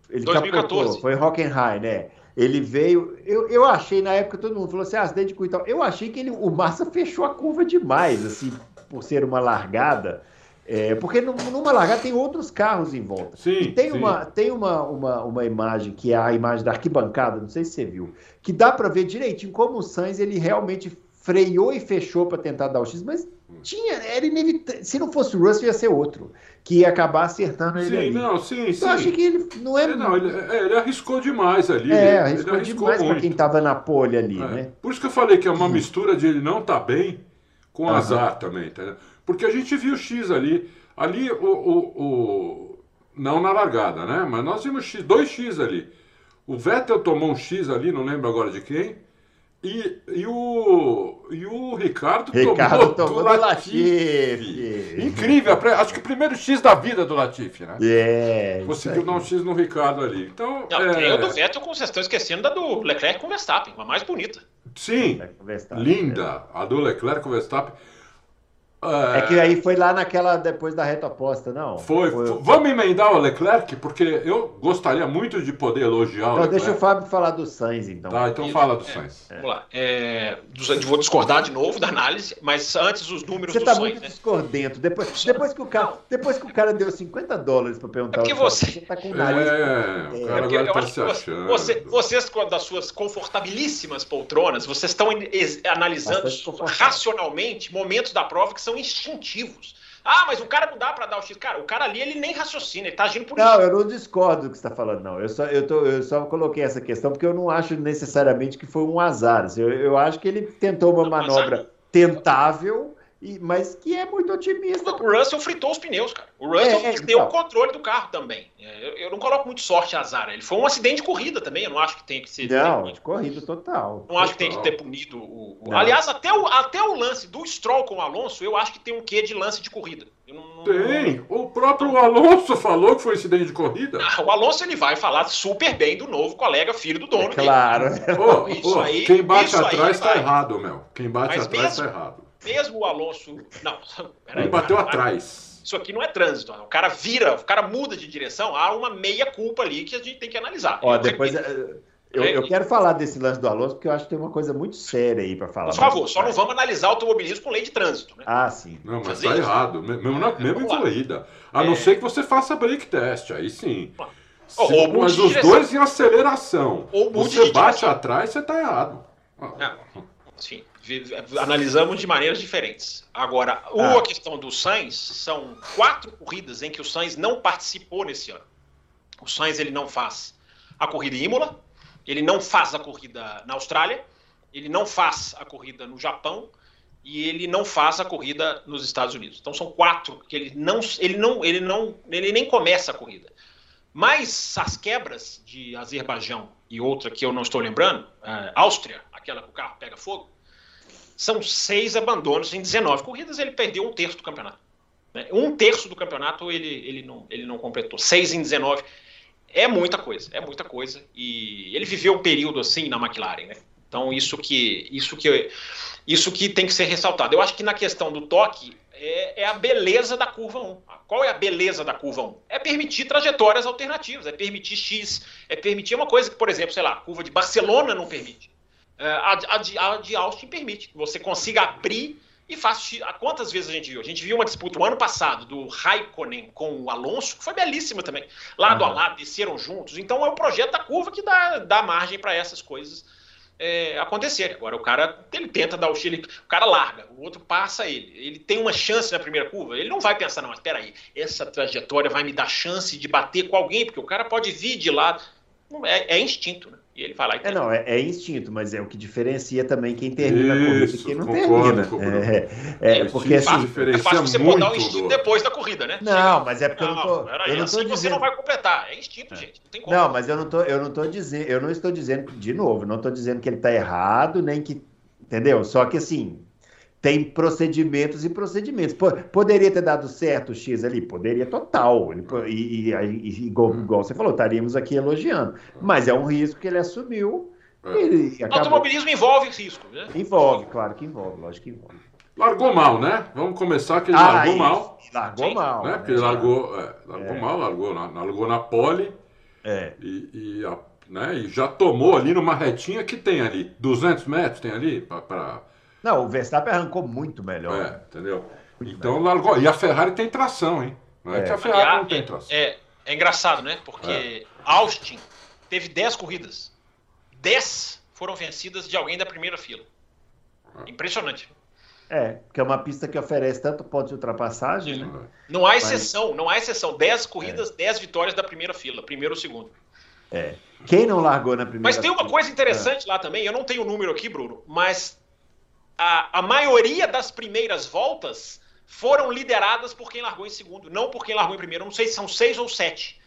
Speaker 2: Ele 2014. capotou, foi Hockenheim, né? Ele veio. Eu, eu achei na época, todo mundo falou assim: ah, acidente com e tal. Eu achei que ele, o Massa fechou a curva demais, assim, por ser uma largada. É, porque numa largada tem outros carros em volta.
Speaker 3: Sim,
Speaker 2: e tem,
Speaker 3: sim.
Speaker 2: Uma, tem uma, uma, uma imagem, que é a imagem da arquibancada, não sei se você viu, que dá para ver direitinho como o Sainz ele realmente freou e fechou para tentar dar o X, mas tinha, era inevitável. Se não fosse o Russell, ia ser outro, que ia acabar acertando ele.
Speaker 3: Sim,
Speaker 2: ali.
Speaker 3: não, sim, sim.
Speaker 2: Eu acho que ele não é.
Speaker 3: É, não, ele, é, ele arriscou demais ali.
Speaker 2: É,
Speaker 3: ele
Speaker 2: arriscou,
Speaker 3: arriscou
Speaker 2: demais para quem tava na pole ali,
Speaker 3: É.
Speaker 2: né?
Speaker 3: Por isso que eu falei que é uma mistura de ele não tá bem com
Speaker 2: Aham.
Speaker 3: azar também, entendeu? Porque a gente viu o X ali, ali o, o, o- não na largada, né? Mas nós vimos X, dois X ali. O Vettel tomou um X ali, não lembro agora de quem. E, e, o, e o Ricardo,
Speaker 2: Ricardo
Speaker 3: tomou,
Speaker 2: tomou
Speaker 3: do
Speaker 2: do
Speaker 3: Latifi.
Speaker 2: Latifi.
Speaker 3: Incrível, acho que o primeiro X da vida do Latifi, né?
Speaker 2: É.
Speaker 3: Conseguiu dar um X no Ricardo ali. Então,
Speaker 4: Não,
Speaker 3: é,
Speaker 4: tem o do Vettel, como vocês estão esquecendo, da do Leclerc com o Verstappen, uma mais bonita.
Speaker 3: sim, linda. A do Leclerc com o Verstappen.
Speaker 2: É que aí foi lá naquela depois da reta oposta, não?
Speaker 3: Foi, foi- Vamos emendar o Leclerc, porque eu gostaria muito de poder elogiar o
Speaker 2: Então,
Speaker 3: Leclerc.
Speaker 2: deixa o Fábio falar do Sainz, então.
Speaker 3: Tá, então fala do
Speaker 4: é.
Speaker 3: Sainz.
Speaker 4: Vamos lá. É, vou discordar de novo da análise, mas antes os números
Speaker 2: Você
Speaker 4: do
Speaker 2: tá
Speaker 4: Sainz,
Speaker 2: muito
Speaker 4: né?
Speaker 2: discordento. Depois, depois, que o cara, depois que o cara deu 50 dólares pra perguntar
Speaker 4: É porque
Speaker 2: o que
Speaker 4: você-
Speaker 2: você tá com o nariz.
Speaker 3: É, o
Speaker 2: É,
Speaker 3: cara
Speaker 4: Porque
Speaker 3: agora
Speaker 4: eu
Speaker 3: tá se
Speaker 4: você-
Speaker 3: achando.
Speaker 4: você- vocês, das suas confortabilíssimas poltronas, vocês estão analisando racionalmente momentos da prova que são instintivos. Ah, mas o cara não dá pra dar o X. Cara, o cara ali ele nem raciocina, ele tá agindo por
Speaker 2: Não,
Speaker 4: isso.
Speaker 2: eu não discordo do que você está falando, não. Eu só, eu, tô, eu só coloquei essa questão porque eu não acho necessariamente que foi um azar. Eu, eu acho que ele tentou uma
Speaker 4: Não,
Speaker 2: manobra tentável, e, mas que é muito otimista.
Speaker 4: O Russell fritou os pneus, cara. O Russell
Speaker 2: É, é,
Speaker 4: perdeu
Speaker 2: então.
Speaker 4: o controle do carro também. É, Eu, eu não coloco muito sorte e azar. Ele foi um acidente de corrida também. Eu não acho que tem que ser.
Speaker 2: Não, de corrida total.
Speaker 4: Não acho que tem que
Speaker 3: Total.
Speaker 4: ter punido o. o-. Aliás, até o, até o lance do Stroll com o Alonso, eu acho que tem um quê de lance de corrida. Não- não-
Speaker 3: Tem. O próprio Alonso falou que foi incidente de corrida.
Speaker 4: Ah, O Alonso ele vai falar super bem do novo colega, filho do dono
Speaker 2: É claro.
Speaker 3: Ô,
Speaker 4: Isso
Speaker 3: ô,
Speaker 4: aí-
Speaker 3: quem bate
Speaker 4: isso aí
Speaker 3: atrás tá
Speaker 4: vai.
Speaker 3: errado, meu. Quem bate
Speaker 4: Mas
Speaker 3: atrás
Speaker 4: mesmo-
Speaker 3: tá errado.
Speaker 4: Mesmo o Alonso. Não, peraí,
Speaker 3: Ele bateu
Speaker 4: cara,
Speaker 3: atrás.
Speaker 4: Isso aqui não é trânsito. O cara vira, o cara muda de direção, há uma meia culpa ali que a gente tem que analisar.
Speaker 2: Ó,
Speaker 4: Eu
Speaker 2: depois eh, eu, eu quero falar desse lance do Alonso porque eu acho que tem uma coisa muito séria aí para falar.
Speaker 4: Por favor, só não vamos analisar automobilismo com lei de trânsito, né?
Speaker 2: Ah, sim.
Speaker 3: Não, mas
Speaker 4: Fazer
Speaker 3: tá
Speaker 4: isso.
Speaker 3: errado. Me- Mesmo, na,
Speaker 4: É,
Speaker 3: mesmo em corrida. A não
Speaker 4: É.
Speaker 3: ser que você faça break test, aí sim.
Speaker 4: Ou-
Speaker 3: Se-
Speaker 4: ou mude
Speaker 3: mas os dois em aceleração.
Speaker 4: Ou
Speaker 3: você bate
Speaker 4: direção.
Speaker 3: atrás, você tá errado.
Speaker 4: É, Sim, analisamos de maneiras diferentes. Agora,
Speaker 2: Ah.
Speaker 4: a questão do Sainz são quatro corridas em que o Sainz não participou nesse ano. O Sainz ele não faz a corrida em Imola, ele não faz a corrida na Austrália, ele não faz a corrida no Japão e ele não faz a corrida nos Estados Unidos. Então são quatro que ele não, ele não, ele não, ele nem começa a corrida. Mas as quebras de Azerbaijão e outra que eu não estou lembrando, eh, Áustria, aquela que o carro pega fogo, são seis abandonos em 19 corridas, ele perdeu um terço do campeonato. né? Um terço do campeonato ele, ele, não, ele não completou. Seis em 19 é muita coisa, é muita coisa. E ele viveu um período assim na McLaren, né? Então isso que, isso que, isso que tem que ser ressaltado. Eu acho que na questão do toque é, é a beleza da curva 1. Qual é a beleza da curva 1? É permitir trajetórias alternativas, é permitir X, é permitir uma coisa que, por exemplo, sei lá, a curva de Barcelona não permite. É, a, a de, a de Austin permite que você consiga abrir e faça. Quantas vezes a gente viu? A gente viu uma disputa o ano passado do Raikkonen com o Alonso, que foi belíssima também. Lado a
Speaker 2: Uhum.
Speaker 4: lado, desceram juntos. Então é o projeto da curva que dá, dá margem para essas coisas é, acontecerem. Agora o cara ele tenta dar o Chile, o cara larga, o outro passa ele. Ele tem uma chance na primeira curva. Ele não vai pensar, não, mas espera aí, essa trajetória vai me dar chance de bater com alguém, porque o cara pode vir de lado. É, é instinto, né? E ele vai lá e
Speaker 2: É, não, é, é instinto, mas é o que diferencia também quem termina a corrida e
Speaker 3: Isso,
Speaker 2: quem não
Speaker 3: concordo
Speaker 2: termina.
Speaker 3: com o Bruno.
Speaker 2: É, é,
Speaker 3: É,
Speaker 2: porque
Speaker 3: isso
Speaker 2: assim.
Speaker 4: É fácil você
Speaker 3: muito
Speaker 4: botar o instinto
Speaker 3: do-
Speaker 4: depois da corrida, né?
Speaker 2: Não, mas é porque eu não tô.
Speaker 4: peraí,
Speaker 2: Eu não
Speaker 4: assim
Speaker 2: tô
Speaker 4: você
Speaker 2: dizendo.
Speaker 4: não vai completar. É instinto, gente. Não tem como.
Speaker 2: Não, mas eu não tô, eu não tô dizendo, eu não estou dizendo, de novo, não estou dizendo que ele está errado, nem que, entendeu? Só que assim, tem procedimentos e procedimentos. Po- poderia ter dado certo o X ali? Poderia total. E, e, e- igual, igual você falou, estaríamos aqui elogiando. Mas é um risco que ele assumiu
Speaker 3: É.
Speaker 2: e ele acabou.
Speaker 4: Automobilismo envolve risco, né?
Speaker 2: Envolve, claro que envolve, lógico que envolve.
Speaker 3: Largou mal, né? Vamos começar que ele
Speaker 2: Ah,
Speaker 3: largou
Speaker 2: isso,
Speaker 3: mal.
Speaker 2: Largou
Speaker 4: Sim.
Speaker 2: mal.
Speaker 3: Né?
Speaker 2: né?
Speaker 3: Porque ele largou, é, largou
Speaker 2: É.
Speaker 3: mal, largou na, largou na pole
Speaker 2: É.
Speaker 3: e, e, a- né, e já tomou ali numa retinha que tem ali. 200 metros tem ali para.
Speaker 2: Não, o Verstappen arrancou muito melhor.
Speaker 3: É, entendeu? Então largou. E a Ferrari tem tração, hein? Não é, é. que a Ferrari a, não tem tração.
Speaker 4: É, é engraçado, né? Porque é. Austin teve 10 corridas. 10 foram vencidas de alguém da primeira fila. É. Impressionante.
Speaker 2: É, que é uma pista que oferece tanto ponto de ultrapassagem, né?
Speaker 4: Não há exceção, Mas... não há exceção. 10 corridas, 10 é. vitórias da primeira fila, primeiro ou segundo.
Speaker 2: É. Quem não largou na primeira
Speaker 4: Mas tem uma coisa interessante é. lá também, eu não tenho o número aqui, Bruno, mas a, a maioria das primeiras voltas foram lideradas por quem largou em segundo, não por quem largou em primeiro. Eu não sei se são seis ou sete.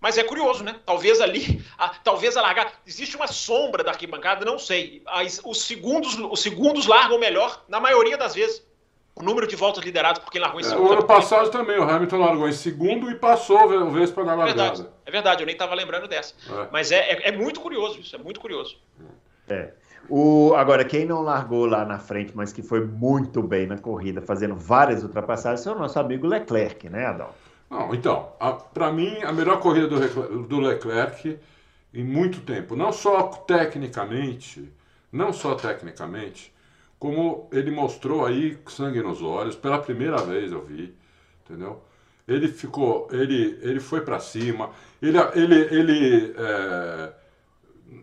Speaker 4: Mas é curioso, né? Talvez ali, a, talvez a largada. Existe uma sombra da arquibancada, não sei. As, os, segundos, os segundos largam melhor, na maioria das vezes. O número de voltas lideradas por quem largou em segundo.
Speaker 3: É, o ano passado também, o Hamilton largou em segundo e passou o Vespa na largada.
Speaker 4: É verdade, é verdade eu nem estava lembrando dessa. É. Mas é, é, é, muito curioso isso, é muito curioso.
Speaker 2: É. O, agora, quem não largou lá na frente, mas que foi muito bem na corrida, fazendo várias ultrapassagens, é o nosso amigo Leclerc, né, Adão?
Speaker 3: Não, então, para mim, a melhor corrida do, do Leclerc em muito tempo. Não só tecnicamente, não só tecnicamente, como ele mostrou aí sangue nos olhos, pela primeira vez eu vi, entendeu? Ele ficou, ele, ele foi para cima, ele, ele, ele é,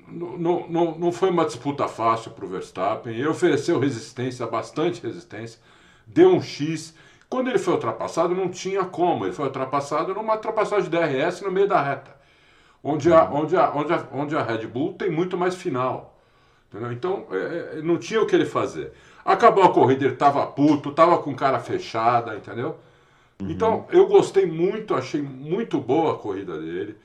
Speaker 3: não, não, não foi uma disputa fácil para o Verstappen, ele ofereceu resistência, bastante resistência, deu um X. Quando ele foi ultrapassado, não tinha como, ele foi ultrapassado numa ultrapassagem de DRS no meio da reta, onde a, onde a, onde a, onde a Red Bull tem muito mais final. Entendeu? Então, é, é, não tinha o que ele fazer. Acabou a corrida, ele estava puto, estava com cara fechada, entendeu? Uhum. Então, eu gostei muito, achei muito boa a corrida dele.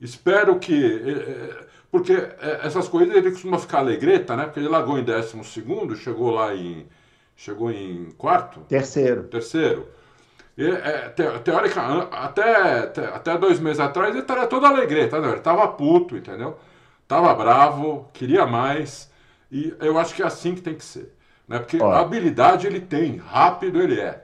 Speaker 3: Espero que. É, é, porque essas corridas ele costuma ficar alegreta, né? Porque ele largou em décimo segundo, chegou lá em. Chegou em quarto?
Speaker 2: Terceiro.
Speaker 3: Terceiro. E, é, te, teórica, até, até dois meses atrás ele estaria todo alegreta, né? ele estava puto, entendeu? Tava bravo, queria mais. E eu acho que é assim que tem que ser. Né? Porque Olha. habilidade ele tem, rápido ele é.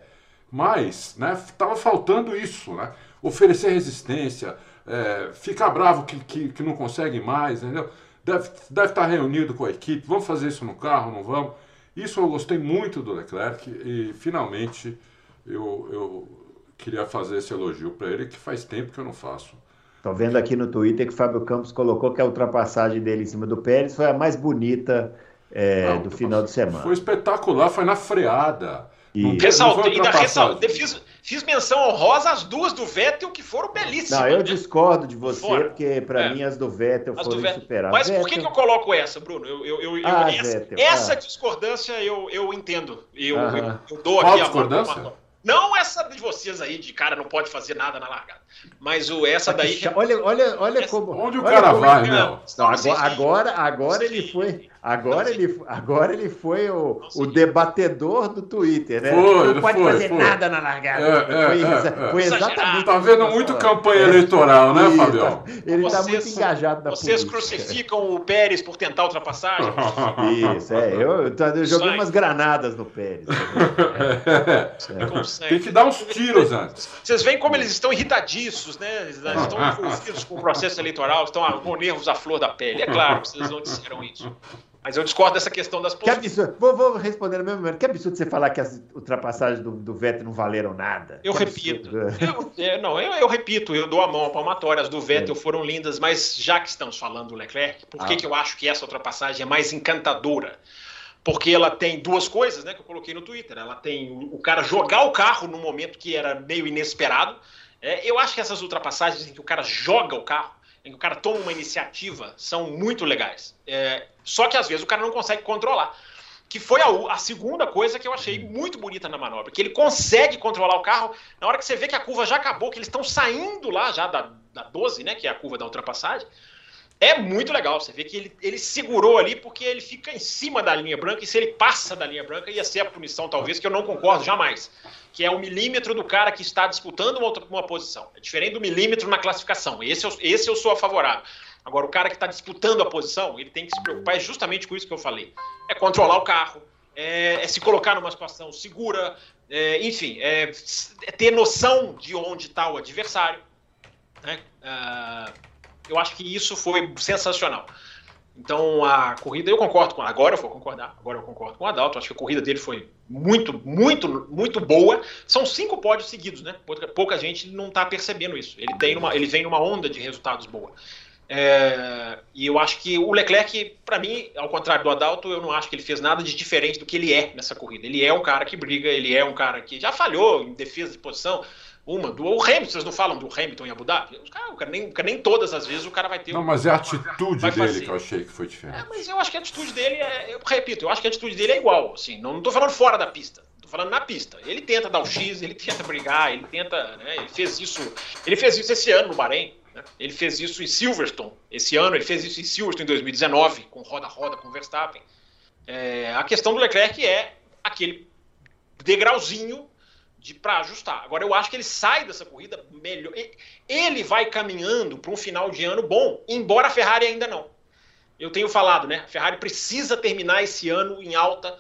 Speaker 3: Mas né, tava faltando isso, né? Oferecer resistência, é, ficar bravo que, que, que, não consegue mais, entendeu? Deve, deve estar reunido com a equipe, vamos fazer isso no carro, não vamos? Isso eu gostei muito do Leclerc e finalmente eu, eu queria fazer esse elogio para ele, que faz tempo que eu não faço.
Speaker 2: Estou vendo aqui no Twitter que o Fábio Campos colocou que a ultrapassagem dele em cima do Pérez foi a mais bonita é, não, do final de semana.
Speaker 3: Foi espetacular, foi na freada.
Speaker 4: E... Ressaltei, ainda ressaltei, fiz, fiz menção honrosa às duas do Vettel que foram belíssimas.
Speaker 2: Não, eu né? discordo de você, Fora. porque para é. mim as do Vettel as foram do Vettel. superadas.
Speaker 4: Mas Vettel... por que, que, eu coloco essa, Bruno? Eu, eu, eu, ah, essa, essa ah. discordância eu, eu entendo. Eu, eu, dou aqui
Speaker 3: a discordância?
Speaker 4: Não essa de vocês aí, de cara não pode fazer nada na largada. Mas o essa daí.
Speaker 2: Olha, olha, olha essa...
Speaker 3: como. Onde o cara vai,
Speaker 2: meu? agora, agora, agora ele foi. Agora ele, agora ele foi o, o debatedor do Twitter, né?
Speaker 3: Foi,
Speaker 2: não pode
Speaker 3: foi,
Speaker 2: fazer
Speaker 3: foi.
Speaker 2: nada na largada. É, foi,
Speaker 3: é,
Speaker 2: é, foi, exatamente.
Speaker 3: Tá vendo muito campanha eleitoral, né, Fabião?
Speaker 2: Ele está muito engajado na
Speaker 4: Vocês política. crucificam o Pérez por tentar ultrapassagem?
Speaker 2: Isso, é. Eu, eu joguei umas granadas no Pérez. *laughs*
Speaker 3: Tem que dar uns tiros antes.
Speaker 4: Vocês veem como eles estão irritadiços, né? Eles estão envolvidos com o processo eleitoral, estão com nervos à flor da pele. É claro vocês não disseram isso. Mas eu discordo dessa questão das
Speaker 2: Que absurdo. Vou, vou responder no mesmo momento. Que absurdo você falar que as ultrapassagens do, do Vettel não valeram nada.
Speaker 4: Eu
Speaker 2: que
Speaker 4: repito. Eu, é, não, eu, eu, repito, eu dou a mão à palmatória. As do Vettel é. foram lindas, mas já que estamos falando do Leclerc, por que, ah. que eu acho que essa ultrapassagem é mais encantadora? Porque ela tem duas coisas, né, que eu coloquei no Twitter. Ela tem o cara jogar o carro no momento que era meio inesperado. É, eu acho que essas ultrapassagens em que o cara joga o carro em que o cara toma uma iniciativa são muito legais. É, só que às vezes o cara não consegue controlar. Que foi a, a, segunda coisa que eu achei muito bonita na manobra. Que ele consegue controlar o carro na hora que você vê que a curva já acabou, que eles estão saindo lá já da, da 12, né? Que é a curva da ultrapassagem. É muito legal. Você vê que ele, ele segurou ali porque ele fica em cima da linha branca e se ele passa da linha branca ia ser a punição, talvez, que eu não concordo jamais. Que é o milímetro do cara que está disputando uma, outra, uma posição. É diferente do milímetro na classificação. Esse eu, esse eu sou a favorável. Agora, o cara que está disputando a posição, ele tem que se preocupar é justamente com isso que eu falei. É controlar o carro, é, é se colocar numa situação segura, é, enfim, é, é, ter noção de onde está o adversário. Né? Uh, eu acho que isso foi sensacional. Então a corrida, eu concordo com agora eu vou concordar, agora eu concordo com o Adalto, acho que a corrida dele foi muito, muito, muito boa. São cinco pódios seguidos, né? Pouca, gente não está percebendo isso. Ele tem uma, ele vem numa onda de resultados boa. É, e eu acho que o Leclerc, para mim, ao contrário do Adalto, eu não acho que ele fez nada de diferente do que ele é nessa corrida. Ele é um cara que briga, ele é um cara que já falhou em defesa de posição. Uma, do o Hamilton, vocês não falam do Hamilton em Abu Dhabi? Cara, cara, nem, nem todas as vezes o cara vai ter.
Speaker 3: Não, mas é a atitude dele fazer. que eu achei que foi diferente.
Speaker 4: É, mas eu acho que a atitude dele é. Eu repito, eu acho que a atitude dele é igual. Assim, não, não tô falando fora da pista. Tô falando na pista. Ele tenta dar o X, ele tenta brigar, ele tenta. Né, ele fez isso. Ele fez isso esse ano no Bahrein. Né? Ele fez isso em Silverstone esse ano, ele fez isso em Silverstone em 2019, com roda-roda com Verstappen. É, a questão do Leclerc é aquele degrauzinho de para ajustar. Agora eu acho que ele sai dessa corrida melhor. Ele vai caminhando para um final de ano bom, embora a Ferrari ainda não. Eu tenho falado, né? A Ferrari precisa terminar esse ano em alta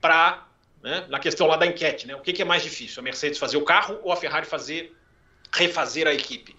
Speaker 4: para né, na questão lá da enquete, né? O que, que, é mais difícil? A Mercedes fazer o carro ou a Ferrari fazer refazer a equipe?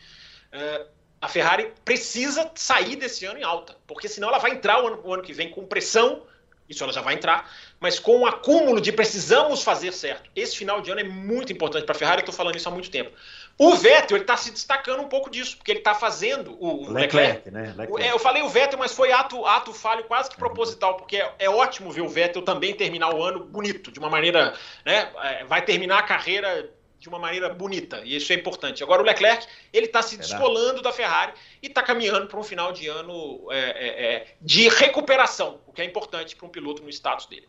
Speaker 4: Uh, a Ferrari precisa sair desse ano em alta, porque senão ela vai entrar o ano, o ano que vem com pressão isso ela já vai entrar, mas com o acúmulo de precisamos fazer certo. Esse final de ano é muito importante para a Ferrari, eu estou falando isso há muito tempo. O Vettel está se destacando um pouco disso, porque ele está fazendo o, o Leclerc. Leclerc, né? Leclerc. É, eu falei o Vettel, mas foi ato, ato falho quase que proposital, porque é, é, ótimo ver o Vettel também terminar o ano bonito, de uma maneira. Né, é, vai terminar a carreira de uma maneira bonita, e isso é importante. Agora o Leclerc, ele está se descolando da Ferrari e está caminhando para um final de ano é, é, é, de recuperação, o que é importante para um piloto no status dele.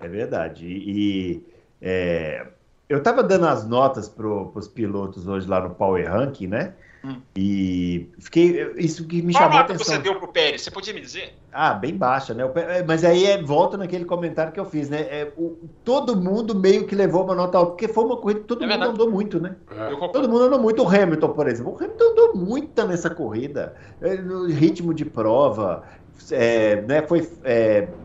Speaker 2: É verdade. E, e é, eu estava dando as notas para os pilotos hoje lá no Power Ranking, né? Hum. E fiquei. Isso que me Qual chamou a atenção.
Speaker 4: você deu pro Pérez? Você podia me dizer?
Speaker 2: Ah, bem baixa, né? É, mas aí é, volta naquele comentário que eu fiz, né? É, o, todo mundo meio que levou uma nota alta, porque foi uma corrida que todo é mundo verdade. andou muito, né? É. Todo mundo andou muito. O Hamilton, por exemplo. O Hamilton andou muito nessa corrida. É, no ritmo de prova. É, né, foi,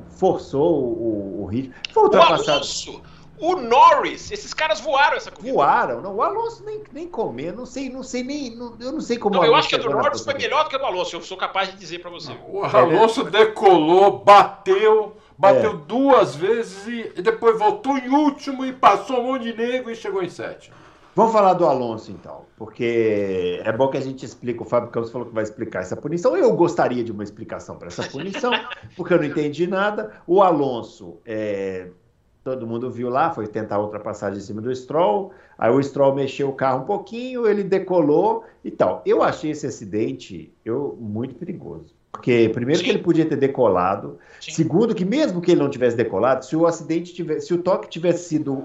Speaker 2: forçou o, o ritmo. Foi
Speaker 4: ultrapassado. O Alonso o Norris, esses caras voaram essa corrida.
Speaker 2: Voaram, não, o Alonso nem, nem comeu, não sei, não sei nem, não, eu não sei como.
Speaker 4: Não, eu acho que a do Norris foi melhor do que a do Alonso, eu sou capaz de dizer para você. Não,
Speaker 3: o Alonso decolou, bateu, bateu é. duas vezes e, e, depois voltou em último e passou um monte de nego e chegou em sétimo.
Speaker 2: Vamos falar do Alonso então, porque é bom que a gente explique. O Fábio Campos falou que vai explicar essa punição. Eu gostaria de uma explicação para essa punição, *laughs* porque eu não entendi nada. O Alonso é, todo mundo viu lá, foi tentar ultrapassagem em cima do Stroll, aí o Stroll mexeu o carro um pouquinho, ele decolou e tal. Eu achei esse acidente eu, muito perigoso. Porque, primeiro, Sim. que ele podia ter decolado. Sim. Segundo, que mesmo que ele não tivesse decolado, se o acidente tivesse, se o toque tivesse sido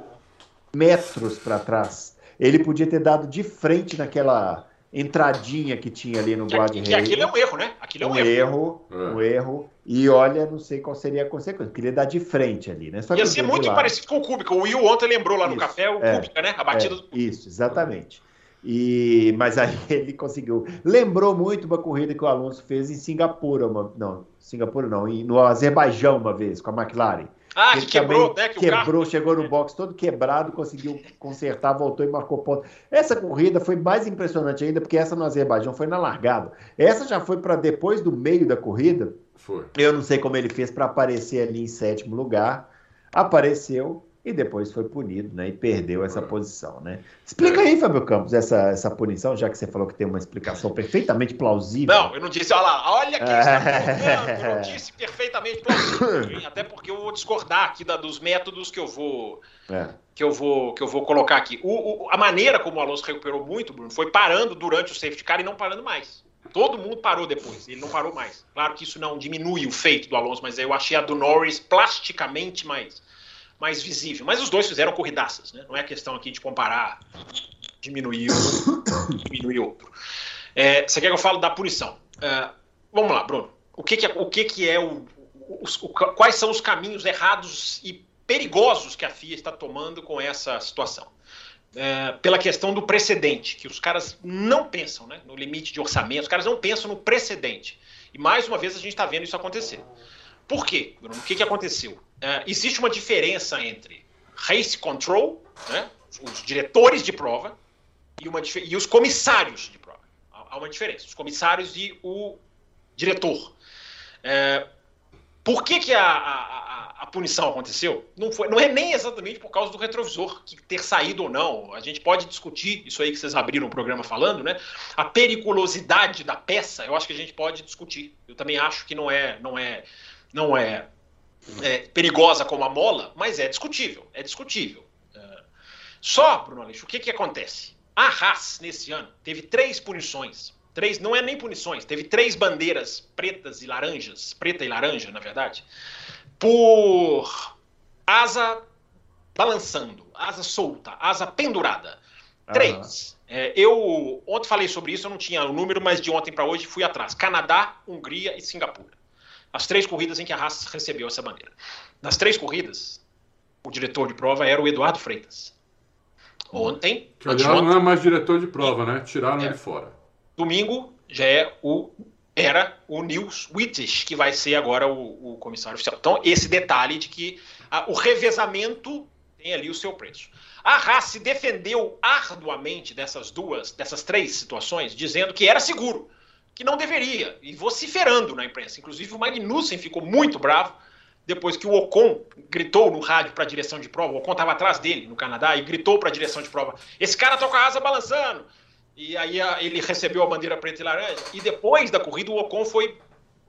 Speaker 2: metros para trás, ele podia ter dado de frente naquela entradinha que tinha ali no guarda
Speaker 4: Que aquilo é um erro, né? Aquilo é um,
Speaker 2: um erro. erro é. Um erro. E olha, não sei qual seria a consequência. Queria dar de frente ali, né?
Speaker 4: Só Ia ser muito parecido com o Cúbica. O Will ontem lembrou lá no isso, café o é, Cúbica, né? A batida
Speaker 2: é,
Speaker 4: do
Speaker 2: Isso, exatamente. E, mas aí *laughs* ele conseguiu. Lembrou muito uma corrida que o Alonso fez em Singapura, uma, não, Singapura não, no Azerbaijão uma vez, com a McLaren.
Speaker 4: Ah, que quebrou, né? Que
Speaker 2: quebrou, chegou no box todo quebrado, conseguiu consertar, voltou e marcou ponto. Essa corrida foi mais impressionante ainda, porque essa no Azerbaijão foi na largada. Essa já foi para depois do meio da corrida.
Speaker 3: Foi.
Speaker 2: Eu não sei como ele fez para aparecer ali em sétimo lugar. Apareceu, e depois foi punido, né? E perdeu essa posição, né? Explica aí, Fábio Campos, essa, essa punição, já que você falou que tem uma explicação perfeitamente plausível.
Speaker 4: Não, eu não disse, olha lá, olha aqui, é... *laughs* eu não disse perfeitamente plausível, até porque eu vou discordar aqui da, dos métodos que eu vou é. que eu vou que eu vou colocar aqui. O, o, a maneira como o Alonso recuperou muito, Bruno, foi parando durante o safety car e não parando mais. Todo mundo parou depois, ele não parou mais. Claro que isso não diminui o feito do Alonso, mas eu achei a do Norris plasticamente mais mais visível. Mas os dois fizeram corridaças, né? Não é questão aqui de comparar, diminuir um, *coughs* diminuir outro. É, você quer que eu fale da punição? É, vamos lá, Bruno. O que, que é, o que, que é o, os, o, quais são os caminhos errados e perigosos que a FIA está tomando com essa situação? É, pela questão do precedente, que os caras não pensam né, no limite de orçamento, os caras não pensam no precedente. E mais uma vez a gente está vendo isso acontecer. Por quê, Bruno? O que, que aconteceu? Uh, existe uma diferença entre race control, né, os diretores de prova, e, uma, e os comissários de prova. Há, há uma diferença. Os comissários e o diretor. É, por que, que a, a, a, punição aconteceu? Não, foi, não é nem exatamente por causa do retrovisor que ter saído ou não. A gente pode discutir isso aí que vocês abriram o programa falando, né? A periculosidade da peça, eu acho que a gente pode discutir. Eu também acho que não é, não é, não é, é perigosa como a mola, mas é discutível. É discutível. É, só, Bruno Aleixo, o que, que acontece? A Haas, nesse ano, teve três punições Três, não é nem punições, teve três bandeiras pretas e laranjas, preta e laranja, na verdade, por asa balançando, asa solta, asa pendurada. Três. É, eu ontem falei sobre isso, eu não tinha o número, mas de ontem para hoje fui atrás. Canadá, Hungria e Singapura. As três corridas em que a Haas recebeu essa bandeira. Nas três corridas, o diretor de prova era o Eduardo Freitas. Ontem.
Speaker 3: Que aliás não é mais diretor de prova, né? Tiraram é. ele fora.
Speaker 4: Domingo já é o era o Nils Wittich, que vai ser agora o, o comissário oficial. Então, esse detalhe de que a, o revezamento tem ali o seu preço. A Haas se defendeu arduamente dessas duas, dessas três situações, dizendo que era seguro, que não deveria, e vociferando na imprensa. Inclusive, o Magnussen ficou muito bravo depois que o Ocon gritou no rádio para a direção de prova. O Ocon estava atrás dele no Canadá e gritou para a direção de prova: Esse cara toca a asa balançando, e aí ele recebeu a bandeira preta e laranja. E depois da corrida, o Ocon foi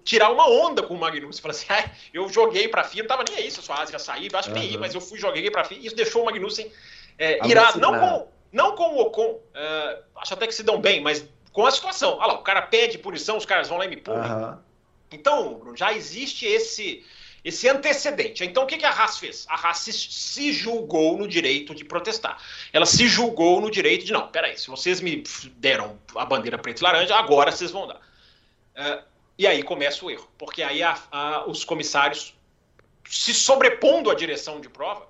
Speaker 4: tirar uma onda com o Magnussen. Falou assim: ah, eu joguei para a FIA, não estava nem aí se a sua asa ia sair, acho que uhum. nem ia, mas eu fui, joguei para a FIA. Isso deixou o Magnussen é, irado. Não com, não com o Ocon, uh, acho até que se dão bem, mas com a situação. Olha lá, o cara pede punição, os caras vão lá e me punem. Uhum. Então, já existe esse esse antecedente. Então, o que, que a Haas fez? A Haas se, se, julgou no direito de protestar. Ela se julgou no direito de, não, peraí, se vocês me deram a bandeira preta e laranja, agora vocês vão dar. Uh, e aí começa o erro, porque aí a, a, os comissários, se sobrepondo à direção de prova,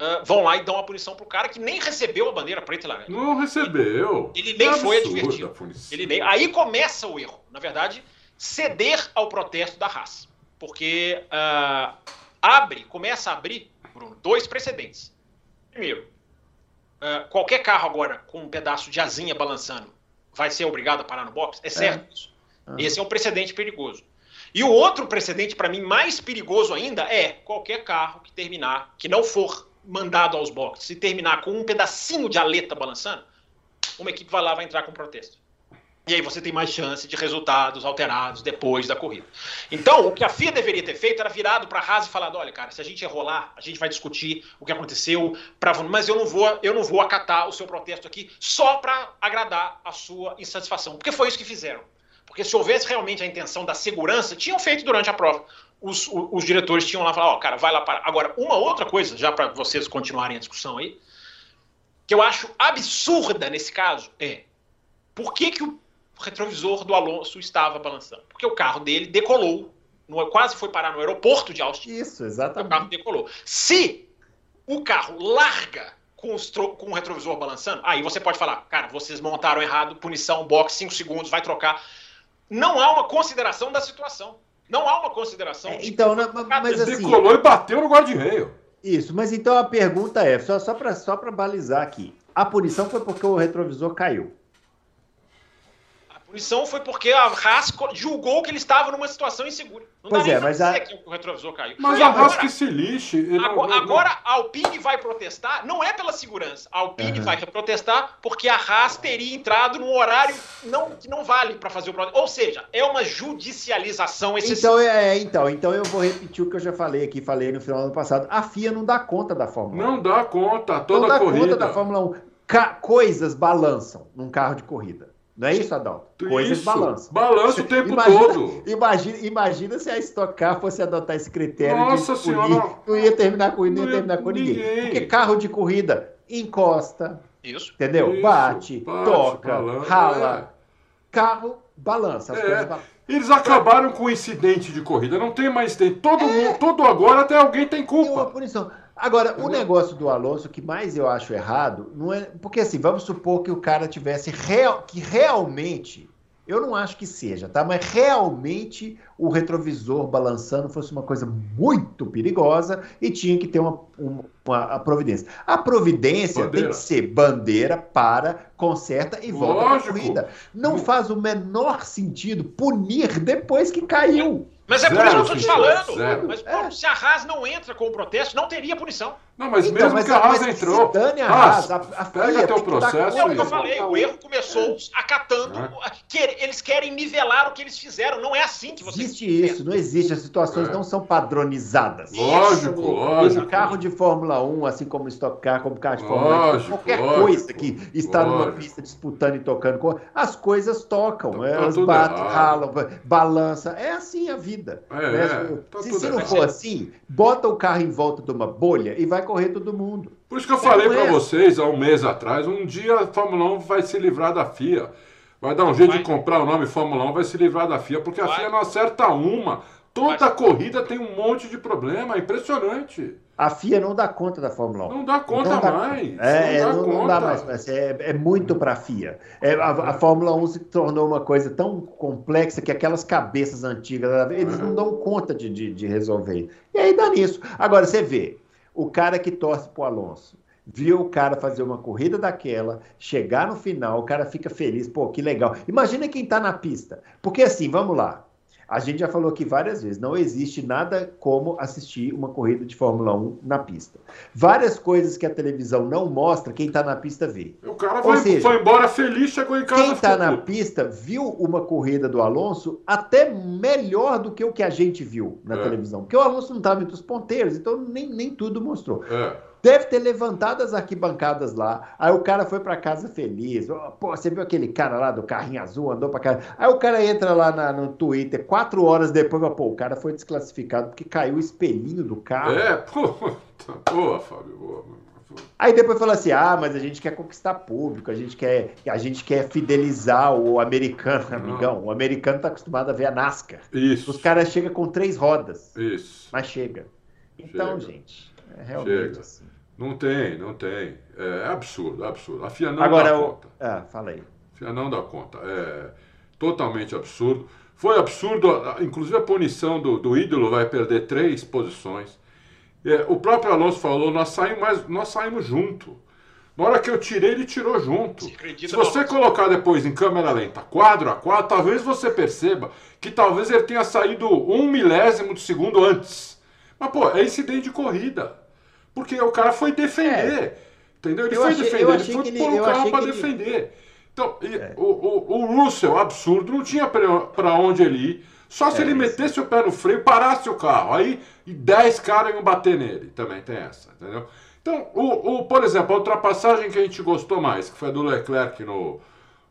Speaker 4: uh, vão lá e dão a punição para o cara que nem recebeu a bandeira preta e laranja.
Speaker 3: Não recebeu.
Speaker 4: Ele, ele nem foi advertido. Ele nem, aí começa o erro. Na verdade, ceder ao protesto da Haas porque uh, abre, começa a abrir, Bruno, dois precedentes. Primeiro, uh, qualquer carro agora com um pedaço de asinha balançando vai ser obrigado a parar no box? É certo é. isso. Uhum. Esse é um precedente perigoso. E o outro precedente, para mim, mais perigoso ainda, é qualquer carro que terminar, que não for mandado aos boxes, se terminar com um pedacinho de aleta balançando, uma equipe vai lá vai entrar com protesto. E aí você tem mais chance de resultados alterados depois da corrida. Então, o que a FIA deveria ter feito era virado para a Haas e falado: olha, cara, se a gente lá, a gente vai discutir o que aconteceu, pra... mas eu não vou, eu não vou acatar o seu protesto aqui só para agradar a sua insatisfação. Porque foi isso que fizeram. Porque se houvesse realmente a intenção da segurança, tinham feito durante a prova. Os, os, os diretores tinham lá falado, ó, oh, cara, vai lá para. Agora, uma outra coisa, já para vocês continuarem a discussão aí, que eu acho absurda nesse caso é por que, que o retrovisor do Alonso estava balançando. Porque o carro dele decolou, no, quase foi parar no aeroporto de Austin.
Speaker 2: Isso, exatamente.
Speaker 4: O carro decolou. Se o carro larga com, com o retrovisor balançando, aí você pode falar, cara, vocês montaram errado, punição, box, 5 segundos, vai trocar. Não há uma consideração da situação. Não há uma consideração. É,
Speaker 2: então, não, mas assim...
Speaker 3: Decolou e bateu no guarda-reio.
Speaker 2: Isso, mas então a pergunta é, só, só para só balizar aqui, a punição foi porque o retrovisor caiu
Speaker 4: punição foi porque a Haas julgou que ele estava numa situação insegura. Não
Speaker 2: pois é, mas a...
Speaker 4: que o retrovisor caiu.
Speaker 3: Mas e a Haas que se lixe.
Speaker 4: Agora, não... agora, a Alpine vai protestar, não é pela segurança. A Alpine uhum. vai protestar porque a Haas teria entrado num horário não, que não vale para fazer o protesto. Ou seja, é uma judicialização
Speaker 2: excessiva. Então, é, então, então eu vou repetir o que eu já falei aqui, falei no final do ano passado. A FIA não dá conta da Fórmula
Speaker 3: 1. Não dá conta, toda não dá corrida. conta
Speaker 2: da Fórmula 1. Ca coisas balançam num carro de corrida. Não é isso, Adalto? Coisas isso. balançam.
Speaker 3: Balança o tempo imagina, todo.
Speaker 2: Imagina, imagina se a Stock Car fosse adotar esse critério
Speaker 3: Nossa de senhora, punir,
Speaker 2: não ia terminar com, não ia terminar com ninguém. ninguém. Porque carro de corrida encosta,
Speaker 4: isso.
Speaker 2: entendeu?
Speaker 3: Isso,
Speaker 2: bate, bate, toca, balança, rala. É. Carro balança.
Speaker 3: É. Eles acabaram com o incidente de corrida. Não tem mais tempo. Todo, é. mundo, todo agora até alguém tem culpa. Tem uma
Speaker 2: punição. Agora, o negócio do Alonso que mais eu acho errado, não é. Porque assim, vamos supor que o cara tivesse real, que realmente. Eu não acho que seja, tá? Mas realmente o retrovisor balançando fosse uma coisa muito perigosa e tinha que ter uma, uma a providência. A providência bandeira. tem que ser bandeira para, conserta e volta para a corrida. Não faz o menor sentido punir depois que caiu.
Speaker 4: Mas é por isso que eu estou te falando. Zero. Mas é. se a Haas não entra com o protesto, não teria punição.
Speaker 3: Não, mas então, mesmo mas que a Haas entrou.
Speaker 2: Dane a Haas, a, a
Speaker 3: pega teu processo.
Speaker 4: É o que eu falei, o erro começou acatando. É. Que eles querem nivelar o que eles fizeram. Não é assim que você.
Speaker 2: Existe isso, não existe. As situações é. não são padronizadas.
Speaker 3: Lógico, isso. lógico.
Speaker 2: O carro de Fórmula 1, assim como Stock Car, como carro de Fórmula 1, qualquer lógico, coisa que está lógico. numa pista disputando e tocando, as coisas tocam. Tá, elas tá batem, ralam, balança. É assim a vida.
Speaker 3: É, né? é,
Speaker 2: tá se, se não for assim, bota o carro em volta de uma bolha e vai correr todo mundo.
Speaker 3: Por isso que eu falei para é. vocês há um mês atrás, um dia a Fórmula 1 vai se livrar da FIA. Vai dar um jeito vai. de comprar o nome Fórmula 1, vai se livrar da FIA, porque vai. a FIA não acerta uma. Toda vai. corrida tem um monte de problema, é impressionante.
Speaker 2: A FIA não dá conta da Fórmula 1.
Speaker 3: Não dá conta não dá, mais.
Speaker 2: É, não, dá, não, não dá mais. É, é muito para a FIA. É, a, a, Fórmula 1 se tornou uma coisa tão complexa que aquelas cabeças antigas, eles não dão conta de, de, de resolver. E aí dá nisso. Agora, você vê, o cara que torce pro Alonso, viu o cara fazer uma corrida daquela, chegar no final, o cara fica feliz, pô, que legal. Imagina quem tá na pista. Porque assim, vamos lá. A gente já falou aqui várias vezes, não existe nada como assistir uma corrida de Fórmula 1 na pista. Várias coisas que a televisão não mostra, quem está na pista vê.
Speaker 3: O cara foi, seja, foi, embora feliz, chegou em casa.
Speaker 2: Quem está na pista viu uma corrida do Alonso até melhor do que o que a gente viu na é. televisão. Porque o Alonso não estava entre os ponteiros, então nem, nem tudo mostrou.
Speaker 3: É.
Speaker 2: Deve ter levantado as arquibancadas lá. Aí o cara foi para casa feliz. Pô, você viu aquele cara lá do carrinho azul, andou para casa. Aí o cara entra lá na, no Twitter, quatro horas depois, pô, o cara foi desclassificado porque caiu o espelhinho do carro.
Speaker 3: É, *laughs* pô, boa, Fábio, boa.
Speaker 2: Aí depois fala assim: ah, mas a gente quer conquistar público, a gente quer, a gente quer fidelizar o americano, *laughs* amigão. O americano tá acostumado a ver a NASCAR.
Speaker 3: Isso.
Speaker 2: Os caras chegam com três rodas.
Speaker 3: Isso.
Speaker 2: Mas chega. Então, chega. gente, é realmente chega. assim.
Speaker 3: Não tem, não tem. É, absurdo, absurdo. A FIA não
Speaker 2: Agora,
Speaker 3: dá conta.
Speaker 2: Ah, fala aí.
Speaker 3: A FIA não dá conta. É totalmente absurdo. Foi absurdo, inclusive a punição do, do ídolo vai perder três posições. É, o próprio Alonso falou, nós saímos, nós saímos junto. Na hora que eu tirei, ele tirou junto. Se, Se você colocar depois em câmera lenta, quadro a quadro, talvez você perceba que talvez ele tenha saído um milésimo de segundo antes. Mas, pô, é incidente de corrida. Porque o cara foi defender. É. Entendeu? Ele eu foi achei, defender, ele foi pôr o carro para defender. Ele... Então, é. o, o, o Russell, absurdo, não tinha para onde ele ir. Só se é, ele metesse o pé no freio, parasse o carro. Aí 10 caras iam bater nele. Também tem essa, entendeu? Então, o, o, por exemplo, a ultrapassagem que a gente gostou mais, que foi a do Leclerc no,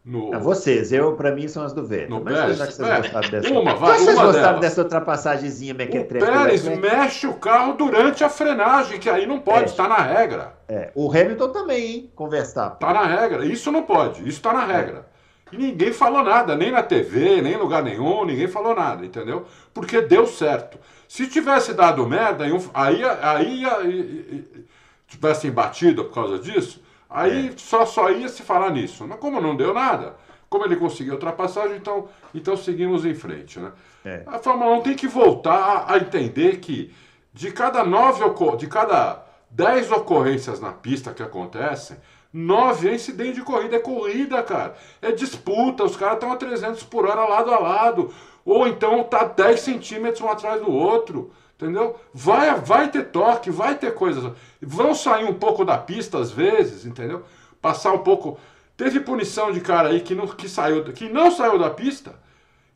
Speaker 3: no...
Speaker 2: É vocês, eu, pra mim, são as do Vettel.
Speaker 3: No Mas Pérez, já que vocês
Speaker 2: é,
Speaker 3: gostaram
Speaker 2: dessa. Uma, vai,
Speaker 3: vocês
Speaker 2: uma gostaram delas. dessa ultrapassagemzinha
Speaker 3: mequetrefe? O Pérez mexe o carro durante a frenagem, que aí não pode, está na regra.
Speaker 2: É, o Hamilton também, hein, com Verstappen.
Speaker 3: Tá na regra, isso não pode, isso tá na regra. É. E ninguém falou nada, nem na TV, nem em lugar nenhum, ninguém falou nada, entendeu? Porque deu certo. Se tivesse dado merda, aí, aí, aí tivessem batido por causa disso, Aí é. só, só ia se falar nisso. Mas como não deu nada, como ele conseguiu ultrapassagem, então, então seguimos em frente. Né? É. A Fórmula 1 tem que voltar a, entender que de cada nove de cada dez ocorrências na pista que acontecem, nove é incidente de corrida, é corrida, cara. É disputa, os caras estão a 300 por hora lado a lado. Ou então tá 10 centímetros um atrás do outro. Entendeu? Vai, vai ter toque, vai ter coisas. Vão sair um pouco da pista às vezes, entendeu? Passar um pouco. Teve punição de cara aí que não, que saiu, que não saiu da pista.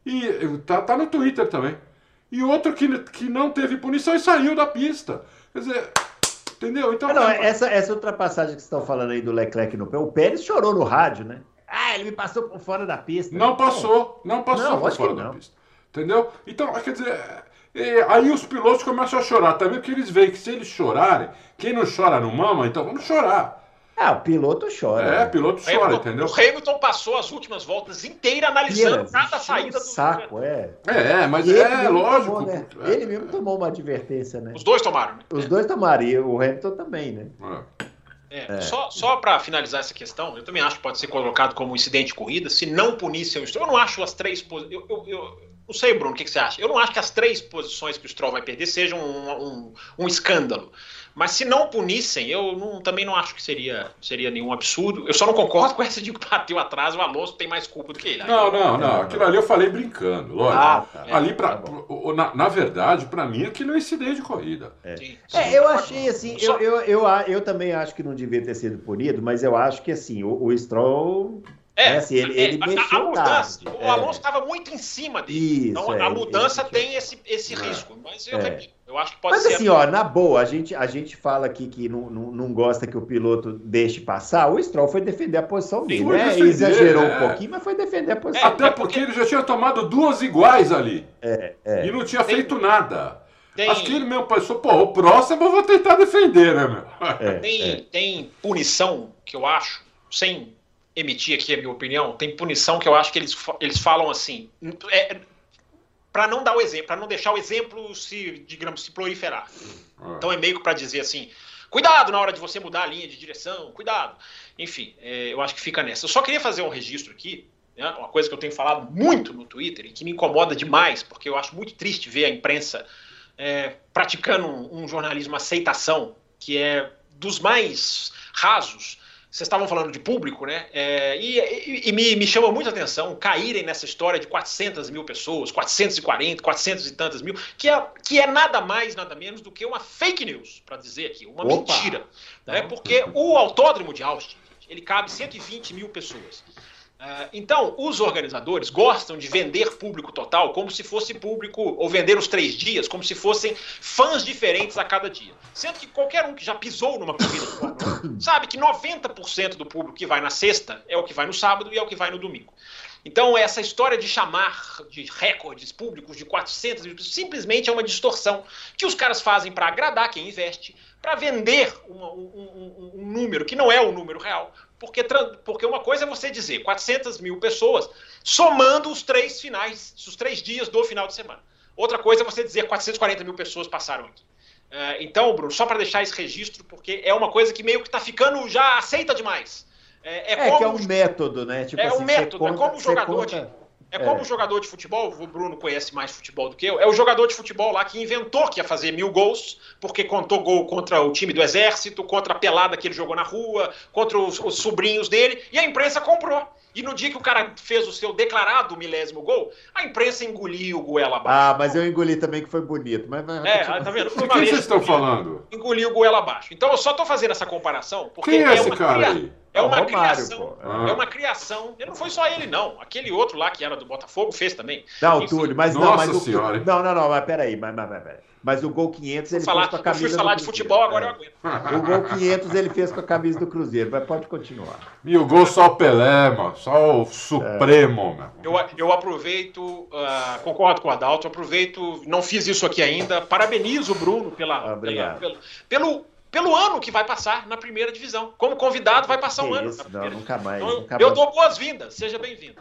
Speaker 3: E tá, tá no Twitter também. E outro que, que não teve punição e saiu da pista. Quer dizer, entendeu? Então,
Speaker 2: não, é, essa, essa ultrapassagem que vocês estão falando aí do Leclerc no pé, o Pérez chorou no rádio, né? Ah, ele me passou por fora da pista.
Speaker 3: Não passou, não passou não, por fora da pista. Entendeu? Então, quer dizer, e aí os pilotos começam a chorar também, porque eles veem que se eles chorarem, quem não chora não mama, então vamos chorar.
Speaker 2: Ah, o piloto chora.
Speaker 3: É, o piloto chora, Hamilton, entendeu?
Speaker 4: O Hamilton passou as últimas voltas inteiras analisando cada saída do
Speaker 2: saco, é.
Speaker 3: É, mas é lógico.
Speaker 2: Tomou, né?
Speaker 3: é.
Speaker 2: Ele mesmo tomou uma advertência, né?
Speaker 4: Os dois tomaram. Né?
Speaker 2: Os dois tomaram, e o Hamilton também, né?
Speaker 4: É. É, Só, só para finalizar essa questão, eu também acho que pode ser colocado como incidente de corrida, se não punisse o Eu não acho as três. Eu, eu, eu, não sei, Bruno, o que, que, você acha? Eu não acho que as três posições que o Stroll vai perder sejam um, um, um escândalo. Mas se não punissem, eu não, também não acho que seria, seria nenhum absurdo. Eu só não concordo *laughs* com essa de que bateu atrás, o Alonso tem mais culpa do que ele.
Speaker 3: Não, não, não. Aquilo ali eu falei brincando, lógico.
Speaker 4: Ah, tá.
Speaker 3: ali, pra, pro- na, na verdade, pra mim, aquilo é incidente de corrida.
Speaker 4: Sim,
Speaker 2: É,
Speaker 4: sim.
Speaker 2: eu achei assim, eu, eu, eu, eu também acho que não devia ter sido punido, mas eu acho que assim, o, o Stroll. É, assim, ele, ele
Speaker 4: a- a,
Speaker 2: mexeu
Speaker 4: mudança,
Speaker 2: tarde.
Speaker 4: o Alonso estava muito em cima dele.
Speaker 2: Isso,
Speaker 4: então
Speaker 2: é,
Speaker 4: a mudança
Speaker 2: ele-
Speaker 4: tem esse, esse
Speaker 3: É.
Speaker 4: risco. Mas eu
Speaker 2: É.
Speaker 4: repito, eu acho que pode
Speaker 2: Mas
Speaker 4: ser.
Speaker 2: assim, ó, na boa, a gente, a gente fala aqui que não, não, não gosta que o piloto deixe passar. O Stroll foi defender a posição dele, né?
Speaker 3: defender,
Speaker 2: Exagerou
Speaker 3: é.
Speaker 2: um pouquinho, mas foi defender a posição.
Speaker 3: Até
Speaker 4: é
Speaker 3: porque
Speaker 4: porque-
Speaker 3: ele já tinha tomado duas iguais ali.
Speaker 2: É, é.
Speaker 3: E não tinha
Speaker 4: Tem-
Speaker 3: feito nada.
Speaker 4: tem-
Speaker 3: Acho que ele mesmo pensou, pô, o próximo eu vou tentar defender, né, meu?
Speaker 2: É,
Speaker 4: Tem,
Speaker 2: é.
Speaker 4: tem punição que eu acho, sem emitir aqui a minha opinião, tem punição que eu acho que eles, eles falam assim. É, para não dar o exemplo, para não deixar o exemplo se, digamos, se proliferar. Então é meio que para dizer assim, cuidado na hora de você mudar a linha de direção, cuidado. Enfim, é, eu acho que fica nessa. Eu só queria fazer um registro aqui, né, uma coisa que eu tenho falado muito no Twitter e que me incomoda demais, porque eu acho muito triste ver a imprensa é, praticando um, um jornalismo aceitação, que é dos mais rasos. Vocês estavam falando de público, né? É, e e- e me, me chama muita atenção caírem nessa história de 400 mil pessoas, 440, 400 e tantas mil, que é, que é nada mais, nada menos do que uma fake news, para dizer aqui, uma
Speaker 2: Opa!
Speaker 4: mentira. Né? Porque o autódromo de Austin, ele cabe 120 mil pessoas. Ah, então, os organizadores gostam de vender público total como se fosse público, ou vender os três dias, como se fossem fãs diferentes a cada dia. Sendo que qualquer um que já pisou numa corrida de Fórmula 1 sabe que 90% do público que vai na sexta é o que vai no sábado e é o que vai no domingo. Então, essa história de chamar de recordes públicos de 400 mil pessoas simplesmente é uma distorção que os caras fazem para agradar quem investe, para vender uma- um, um- um- um número que não é o número real. Porque, porque uma coisa é você dizer 400 mil pessoas somando os três finais, os três dias do final de semana. Outra coisa é você dizer 440 mil pessoas passaram aqui. É, então, Bruno, só para deixar esse registro, porque é uma coisa que meio que está ficando já aceita demais. É,
Speaker 2: É,
Speaker 4: como
Speaker 2: que é um método, né? Tipo
Speaker 4: É um
Speaker 2: assim, você
Speaker 4: método, é
Speaker 2: conta-
Speaker 4: como o
Speaker 2: você
Speaker 4: jogador de-
Speaker 2: conta-
Speaker 4: É como
Speaker 2: É.
Speaker 4: o jogador de futebol, o Bruno conhece mais futebol do que eu, é o jogador de futebol lá que inventou que ia fazer mil gols, porque contou gol contra o time do exército, contra a pelada que ele jogou na rua, contra os, os sobrinhos dele, e a imprensa comprou. E no dia que o cara fez o seu declarado milésimo gol, a imprensa engoliu o goela abaixo.
Speaker 2: Ah, mas eu engoli também que foi bonito. Mas, mas-
Speaker 4: É, tá vendo?
Speaker 3: De quem vocês estão falando?
Speaker 4: Engoliu o goela abaixo. Então eu só tô fazendo essa comparação porque
Speaker 3: Quem é esse
Speaker 4: uma
Speaker 3: cara aí?
Speaker 4: É uma
Speaker 2: o Romário,
Speaker 4: criação.
Speaker 3: Ah.
Speaker 4: É uma criação. E não foi só ele, não. Aquele outro lá que era do Botafogo fez também.
Speaker 2: Não,
Speaker 4: Enfim.
Speaker 2: Túlio, mas não,
Speaker 3: Nossa
Speaker 2: mas o
Speaker 3: senhora?
Speaker 2: Não, não, não, mas peraí, mas, mas, mas, mas, mas o gol 500 ele
Speaker 4: Falar,
Speaker 2: fez com a
Speaker 4: eu
Speaker 2: camisa
Speaker 4: fui falar
Speaker 2: do
Speaker 4: de
Speaker 2: Cruzeiro.
Speaker 4: futebol, agora
Speaker 2: É.
Speaker 4: eu aguento.
Speaker 2: O gol 500 ele fez com a camisa do Cruzeiro, mas pode continuar.
Speaker 3: E o gol só o Pelé, mano. Só o Supremo, meu.
Speaker 4: Eu, eu aproveito, ah, concordo com o Adalto, aproveito, não fiz isso aqui ainda, parabenizo o Bruno pela,
Speaker 2: Obrigado.
Speaker 4: pela- pelo, pelo, pelo ano que vai passar na primeira divisão. Como convidado, vai passar um
Speaker 2: Que
Speaker 4: ano.
Speaker 2: isso,
Speaker 4: na
Speaker 2: não, nunca mais.
Speaker 4: Então,
Speaker 2: nunca
Speaker 4: eu
Speaker 2: mais.
Speaker 4: dou boas-vindas, seja bem-vindo.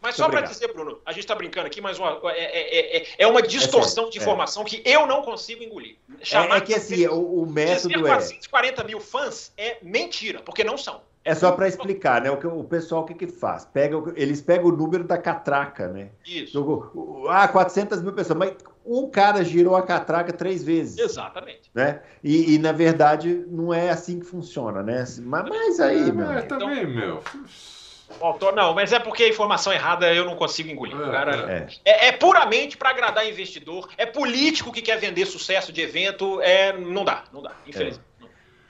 Speaker 4: Mas
Speaker 2: Muito
Speaker 4: só para dizer, Bruno, a gente está brincando aqui, mas uma- é, é- é- é uma distorção
Speaker 2: sério,
Speaker 4: de
Speaker 2: é.
Speaker 4: informação que eu não consigo engolir.
Speaker 2: É, é que assim, o, o
Speaker 4: dizer
Speaker 2: método é.
Speaker 4: 440 mil fãs é mentira, porque não são.
Speaker 2: É só para explicar, né? O, que, o pessoal o que, que faz? Pega, eles pegam o número da catraca, né?
Speaker 4: Isso.
Speaker 2: O- o- ah, 400 mil pessoas, mas um cara girou a catraca três vezes,
Speaker 4: Exatamente.
Speaker 2: né? E, e, na verdade não é assim que funciona, né? Mas, mas aí,
Speaker 3: É,
Speaker 2: meu.
Speaker 3: mas
Speaker 2: amigo.
Speaker 3: também, meu.
Speaker 4: Autor, não, mas é porque a informação errada eu não consigo engolir.
Speaker 3: É,
Speaker 4: Cara,
Speaker 2: É.
Speaker 4: é, é puramente para agradar investidor, é político que quer vender sucesso de evento, é, não dá, não dá, infelizmente.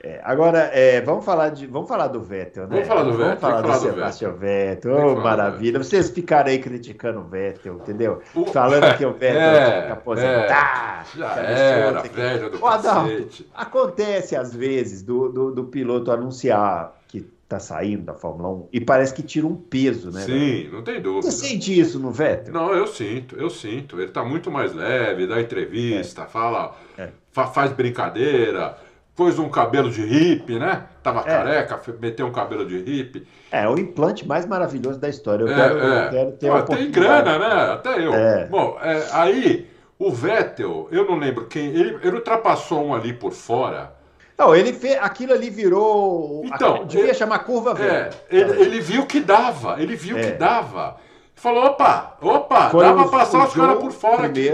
Speaker 2: É, agora, é, vamos, falar de, vamos falar do Vettel, né?
Speaker 3: Vamos falar do Vettel,
Speaker 2: Vamos falar do
Speaker 3: do
Speaker 2: Sebastian Vettel.
Speaker 3: Falar do
Speaker 2: maravilha. Vocês ficaram aí criticando o Vettel, entendeu?
Speaker 3: O-
Speaker 2: Falando que o Vettel *laughs*
Speaker 3: É,
Speaker 2: tinha que aposentar.
Speaker 3: Já
Speaker 2: que
Speaker 3: era, velho do
Speaker 2: Adalto. Acontece às vezes do, do, do piloto anunciar que tá saindo da Fórmula 1 e parece que tira um peso, né? velho?
Speaker 3: Sim, não tem dúvida.
Speaker 2: Você sente isso no Vettel?
Speaker 3: Não, eu sinto, eu sinto. Ele tá muito mais leve, dá entrevista, fala,
Speaker 2: É.
Speaker 3: fa- faz brincadeira, pôs um cabelo de hippie, né? Tava
Speaker 2: É.
Speaker 3: careca, meteu um cabelo de hippie.
Speaker 2: É o implante mais maravilhoso da história. Eu
Speaker 3: É,
Speaker 2: quero,
Speaker 3: é.
Speaker 2: eu quero ter
Speaker 3: Pô,
Speaker 2: a
Speaker 3: tem grana, né? Até eu.
Speaker 2: É.
Speaker 3: Bom, é, aí o Vettel, eu não lembro quem, ele, ele ultrapassou um ali por fora.
Speaker 2: Não, ele fez. Aquilo ali virou.
Speaker 3: Então,
Speaker 2: a- devia
Speaker 3: ele-
Speaker 2: chamar curva
Speaker 3: É,
Speaker 2: Vettel.
Speaker 3: ele, ele viu que dava, ele viu que dava. Falou, opa, opa,
Speaker 2: Foi
Speaker 3: dá pra passar os caras por fora aqui.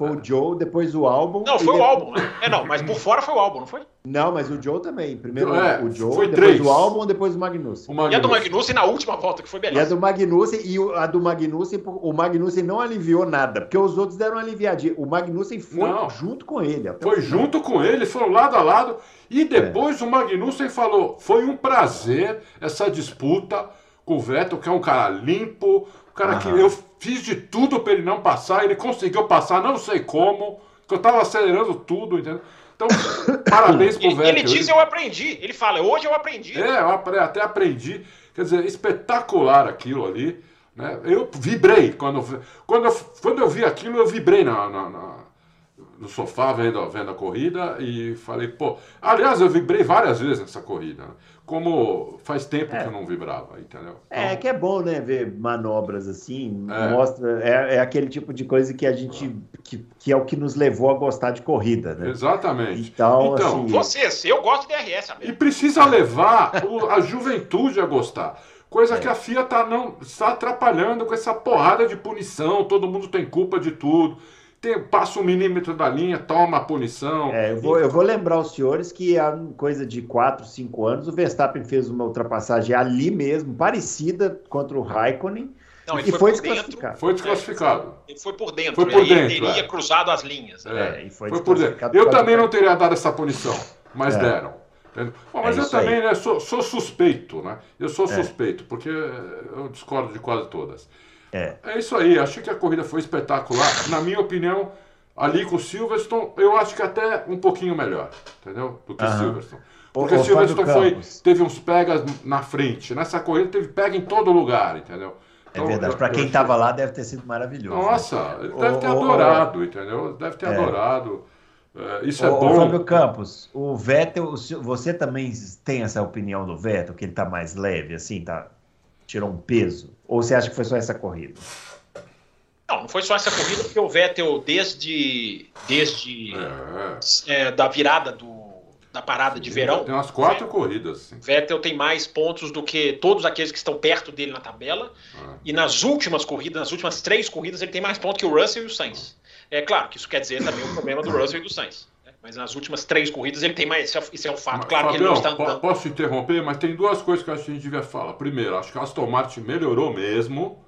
Speaker 2: Foi o Joe, depois o álbum.
Speaker 4: Não, foi o álbum, né? É, não, mas por fora foi o álbum, não foi?
Speaker 2: Não, mas o Joe também. Primeiro
Speaker 3: É,
Speaker 2: o Joe,
Speaker 3: foi
Speaker 2: depois
Speaker 3: três.
Speaker 2: o álbum, depois o Magnussen.
Speaker 3: O
Speaker 4: E a do
Speaker 3: Magnussen.
Speaker 4: Magnussen na última volta, que foi
Speaker 2: E a
Speaker 4: beleza.
Speaker 2: do Magnussen, e a do Magnussen, o Magnussen não aliviou nada, porque os outros deram uma aliviadinha. O Magnussen foi
Speaker 3: Não.
Speaker 2: junto com ele.
Speaker 3: Foi
Speaker 2: final.
Speaker 3: junto com ele, foram lado a lado. E depois o Magnussen falou: foi um prazer essa disputa com o Vettel, que é um cara limpo, um cara que eu fiz de tudo para ele não passar, ele conseguiu passar, não sei como, que eu tava acelerando tudo, entendeu? Então, *coughs* parabéns pro
Speaker 4: Ele,
Speaker 3: Vettel.
Speaker 4: ele diz eu aprendi. Ele fala, hoje eu aprendi.
Speaker 3: É, eu até aprendi. Quer dizer, espetacular aquilo ali. Né? Eu vibrei. Quando, eu- quando, eu, quando eu vi aquilo, eu vibrei na, na- na- no sofá vendo, vendo a corrida e falei, pô. Aliás, eu vibrei várias vezes nessa corrida. né? Como faz tempo
Speaker 2: É.
Speaker 3: que eu não vibrava, entendeu?
Speaker 2: É,
Speaker 3: Então,
Speaker 2: que é bom, né, ver manobras assim,
Speaker 3: É.
Speaker 2: mostra, é, é aquele tipo de coisa que a gente, que, que é o que nos levou a gostar de corrida, né?
Speaker 3: Exatamente.
Speaker 2: Então,
Speaker 3: Então,
Speaker 2: assim,
Speaker 4: Vocês, eu gosto de DRS, amigo.
Speaker 3: E precisa levar o- a juventude a gostar. Coisa que a FIA tá não, está atrapalhando com essa porrada de punição. Todo mundo tem culpa de tudo. Tem, passa um milímetro da linha, toma a punição.
Speaker 2: É, eu, vou, eu vou lembrar os senhores que há coisa de 4, 5 anos o Verstappen fez uma ultrapassagem ali mesmo, parecida contra o Raikkonen,
Speaker 4: Não,
Speaker 2: e
Speaker 4: ele
Speaker 2: que
Speaker 4: foi,
Speaker 2: foi
Speaker 4: por dentro.
Speaker 2: desclassificado.
Speaker 3: Foi desclassificado.
Speaker 4: Ele foi por dentro.
Speaker 3: Foi por
Speaker 4: aí ele
Speaker 3: dentro,
Speaker 4: teria
Speaker 3: é.
Speaker 4: cruzado as linhas. né?
Speaker 3: É,
Speaker 2: É, e foi
Speaker 3: foi por dentro.
Speaker 2: desclassificado
Speaker 3: Eu também não teria dado essa punição, mas
Speaker 2: É.
Speaker 3: deram. Bom, mas
Speaker 2: É
Speaker 3: eu também né, sou, sou suspeito, né? Eu sou
Speaker 2: É.
Speaker 3: suspeito, porque eu discordo de quase todas.
Speaker 2: É.
Speaker 3: É isso aí, achei que a corrida foi espetacular. Na minha opinião, ali com o Silverstone, eu acho que até um pouquinho melhor, entendeu? Do que o
Speaker 2: Aham.
Speaker 3: Silverstone. Porque o Silverstone foi, teve uns pegas na frente. Nessa corrida teve pega em todo lugar, entendeu?
Speaker 2: É
Speaker 3: Então,
Speaker 2: verdade. Para quem estava lá deve ter sido maravilhoso. né?
Speaker 3: Nossa, ele
Speaker 2: Ô,
Speaker 3: deve ter
Speaker 2: ô,
Speaker 3: adorado, entendeu? Deve ter
Speaker 2: É.
Speaker 3: adorado. É, isso é bom.
Speaker 2: Fábio Campos, o Vettel, o você também tem essa opinião do Vettel, que ele tá mais leve, assim, tá? Tirou um peso? Ou você acha que foi só essa corrida?
Speaker 4: Não, não foi só essa corrida, porque o Vettel, desde, desde
Speaker 3: É.
Speaker 4: é, da virada do, da parada de verão,
Speaker 3: Tem umas quatro corridas, assim.
Speaker 4: Vettel tem mais pontos do que todos aqueles que estão perto dele na tabela.
Speaker 3: É.
Speaker 4: E nas últimas corridas, nas últimas três corridas, ele tem mais pontos que o Russell e o Sainz. É claro que isso quer dizer também o problema do Russell e do Sainz. Mas nas últimas três corridas ele tem mais. Isso é, isso é um fato.
Speaker 3: Mas,
Speaker 4: Claro que ele não
Speaker 3: Fabião,
Speaker 4: está andando.
Speaker 3: Posso interromper, mas tem duas coisas que acho que a gente devia falar. Primeiro, acho que a Aston Martin melhorou mesmo.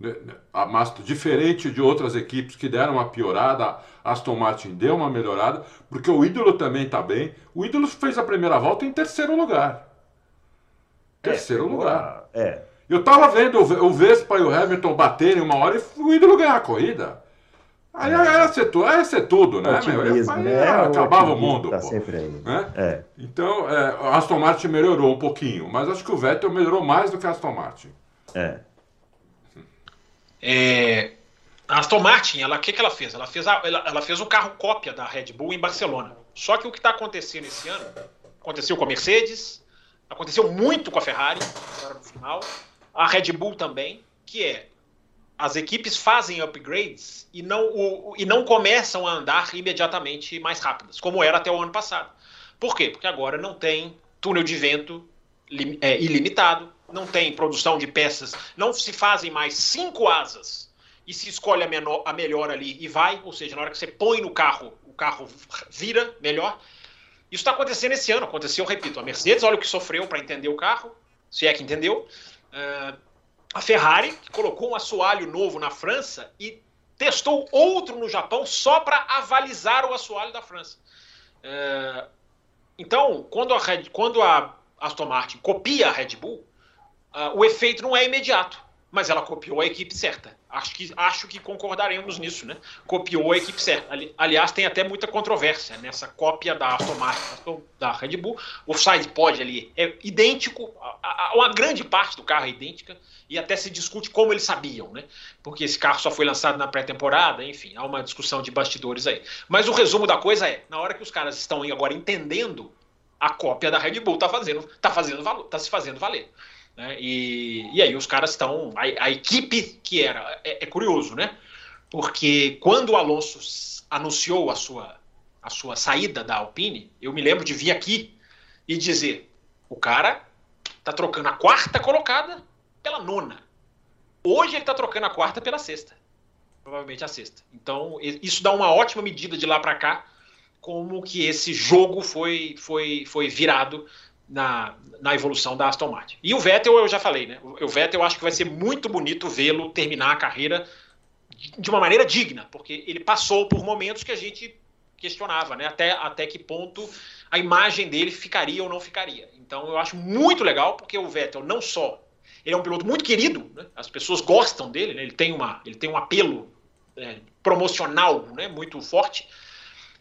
Speaker 3: né, né, Aston, diferente de outras equipes que deram uma piorada, a Aston Martin deu uma melhorada, porque o ídolo também está bem. O ídolo fez a primeira volta em terceiro lugar. Terceiro
Speaker 2: É,
Speaker 3: lugar.
Speaker 2: É.
Speaker 3: Eu tava vendo o Ve- o Vespa e o Hamilton baterem uma hora e o ídolo ganhar a corrida. Aí aí ia ser, tu- aí ia ser tudo, né?
Speaker 2: Otimismo, né?
Speaker 3: é, acabava o mundo,
Speaker 2: Tá
Speaker 3: pô.
Speaker 2: sempre aí.
Speaker 3: Né?
Speaker 2: É.
Speaker 3: Então, é, a Aston Martin melhorou um pouquinho, mas acho que o Vettel melhorou mais do que a Aston Martin.
Speaker 2: É.
Speaker 4: É, a Aston Martin, ela, o que, que ela fez? Ela fez, a- ela, ela fez o carro cópia da Red Bull em Barcelona. Só que o que está acontecendo esse ano, aconteceu com a Mercedes, aconteceu muito com a Ferrari, agora no final, a Red Bull também, que é as equipes fazem upgrades e não, o- e não começam a andar imediatamente mais rápidas, como era até o ano passado. Por quê? Porque agora não tem túnel de vento é, ilimitado, não tem produção de peças, não se fazem mais cinco asas e se escolhe a, menor, a melhor ali e vai, ou seja, na hora que você põe no carro, o carro vira melhor. Isso está acontecendo esse ano, aconteceu, repito, a Mercedes, olha o que sofreu para entender o carro, se é que entendeu. Ah, a Ferrari, colocou um assoalho novo na França e testou outro no Japão só para avalizar o assoalho da França. É, então, quando a, Red- quando a Aston Martin copia a Red Bull, ah, o efeito não é imediato, mas ela copiou a equipe certa. Acho que, acho que concordaremos nisso, né? Copiou a equipe certa. Ali- aliás, tem até muita controvérsia nessa cópia da Aston Martin, da Red Bull. O side pod ali é idêntico, a- a- uma grande parte do carro é idêntica, e até se discute como eles sabiam, né? Porque esse carro só foi lançado na pré-temporada, enfim, há uma discussão de bastidores aí. Mas o resumo da coisa é, na hora que os caras estão agora entendendo, a cópia da Red Bull tá fazendo, tá fazendo valor, tá se fazendo valer. Né? E, e aí os caras estão. A, a equipe que era. É, é curioso, né? Porque quando o Alonso anunciou a sua, a sua saída da Alpine, eu me lembro de vir aqui e dizer: o cara tá trocando a quarta colocada pela nona. Hoje ele tá trocando a quarta pela sexta. provavelmente a sexta. Então, isso dá uma ótima medida de lá para cá, como que esse jogo foi, foi, foi virado na, na evolução da Aston Martin. E o Vettel, eu já falei, né? O Vettel eu acho que vai ser muito bonito vê-lo terminar a carreira de uma maneira digna, porque ele passou por momentos que a gente questionava, né? Até, até que ponto a imagem dele ficaria ou não ficaria. Então eu acho muito legal, porque o Vettel não só ele é um piloto muito querido, né? as pessoas gostam dele, né? ele, tem uma, ele tem um apelo é, promocional né? muito forte.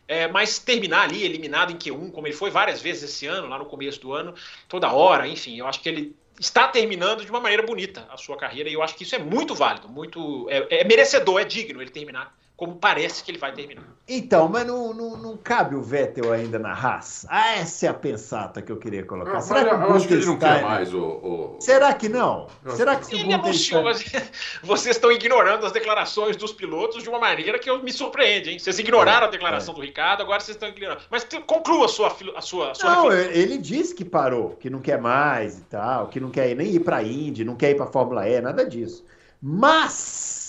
Speaker 4: É, mas terminar ali eliminado em Q1, como ele foi várias vezes esse ano, lá no começo do ano, toda hora, enfim, eu acho que ele está terminando de uma maneira bonita a sua carreira e eu acho que isso é muito válido, muito é, é merecedor, é digno ele terminar como parece que ele vai terminar.
Speaker 2: Então, mas não, não, não cabe o Vettel ainda na Haas? Ah, essa é a pensata que eu queria colocar.
Speaker 3: Não, Será que eu acho que ele não quer mais o, o...
Speaker 2: Será que não? Eu Será que
Speaker 4: se ele anunciou, *laughs* vocês estão ignorando as declarações dos pilotos de uma maneira que me surpreende, hein? Vocês ignoraram é, a declaração é. do Ricardo, agora vocês estão ignorando. Mas conclua a sua a sua, a sua
Speaker 2: Não, ele disse que parou, que não quer mais e tal, que não quer nem ir para a Indy, não quer ir para a Fórmula E, nada disso. Mas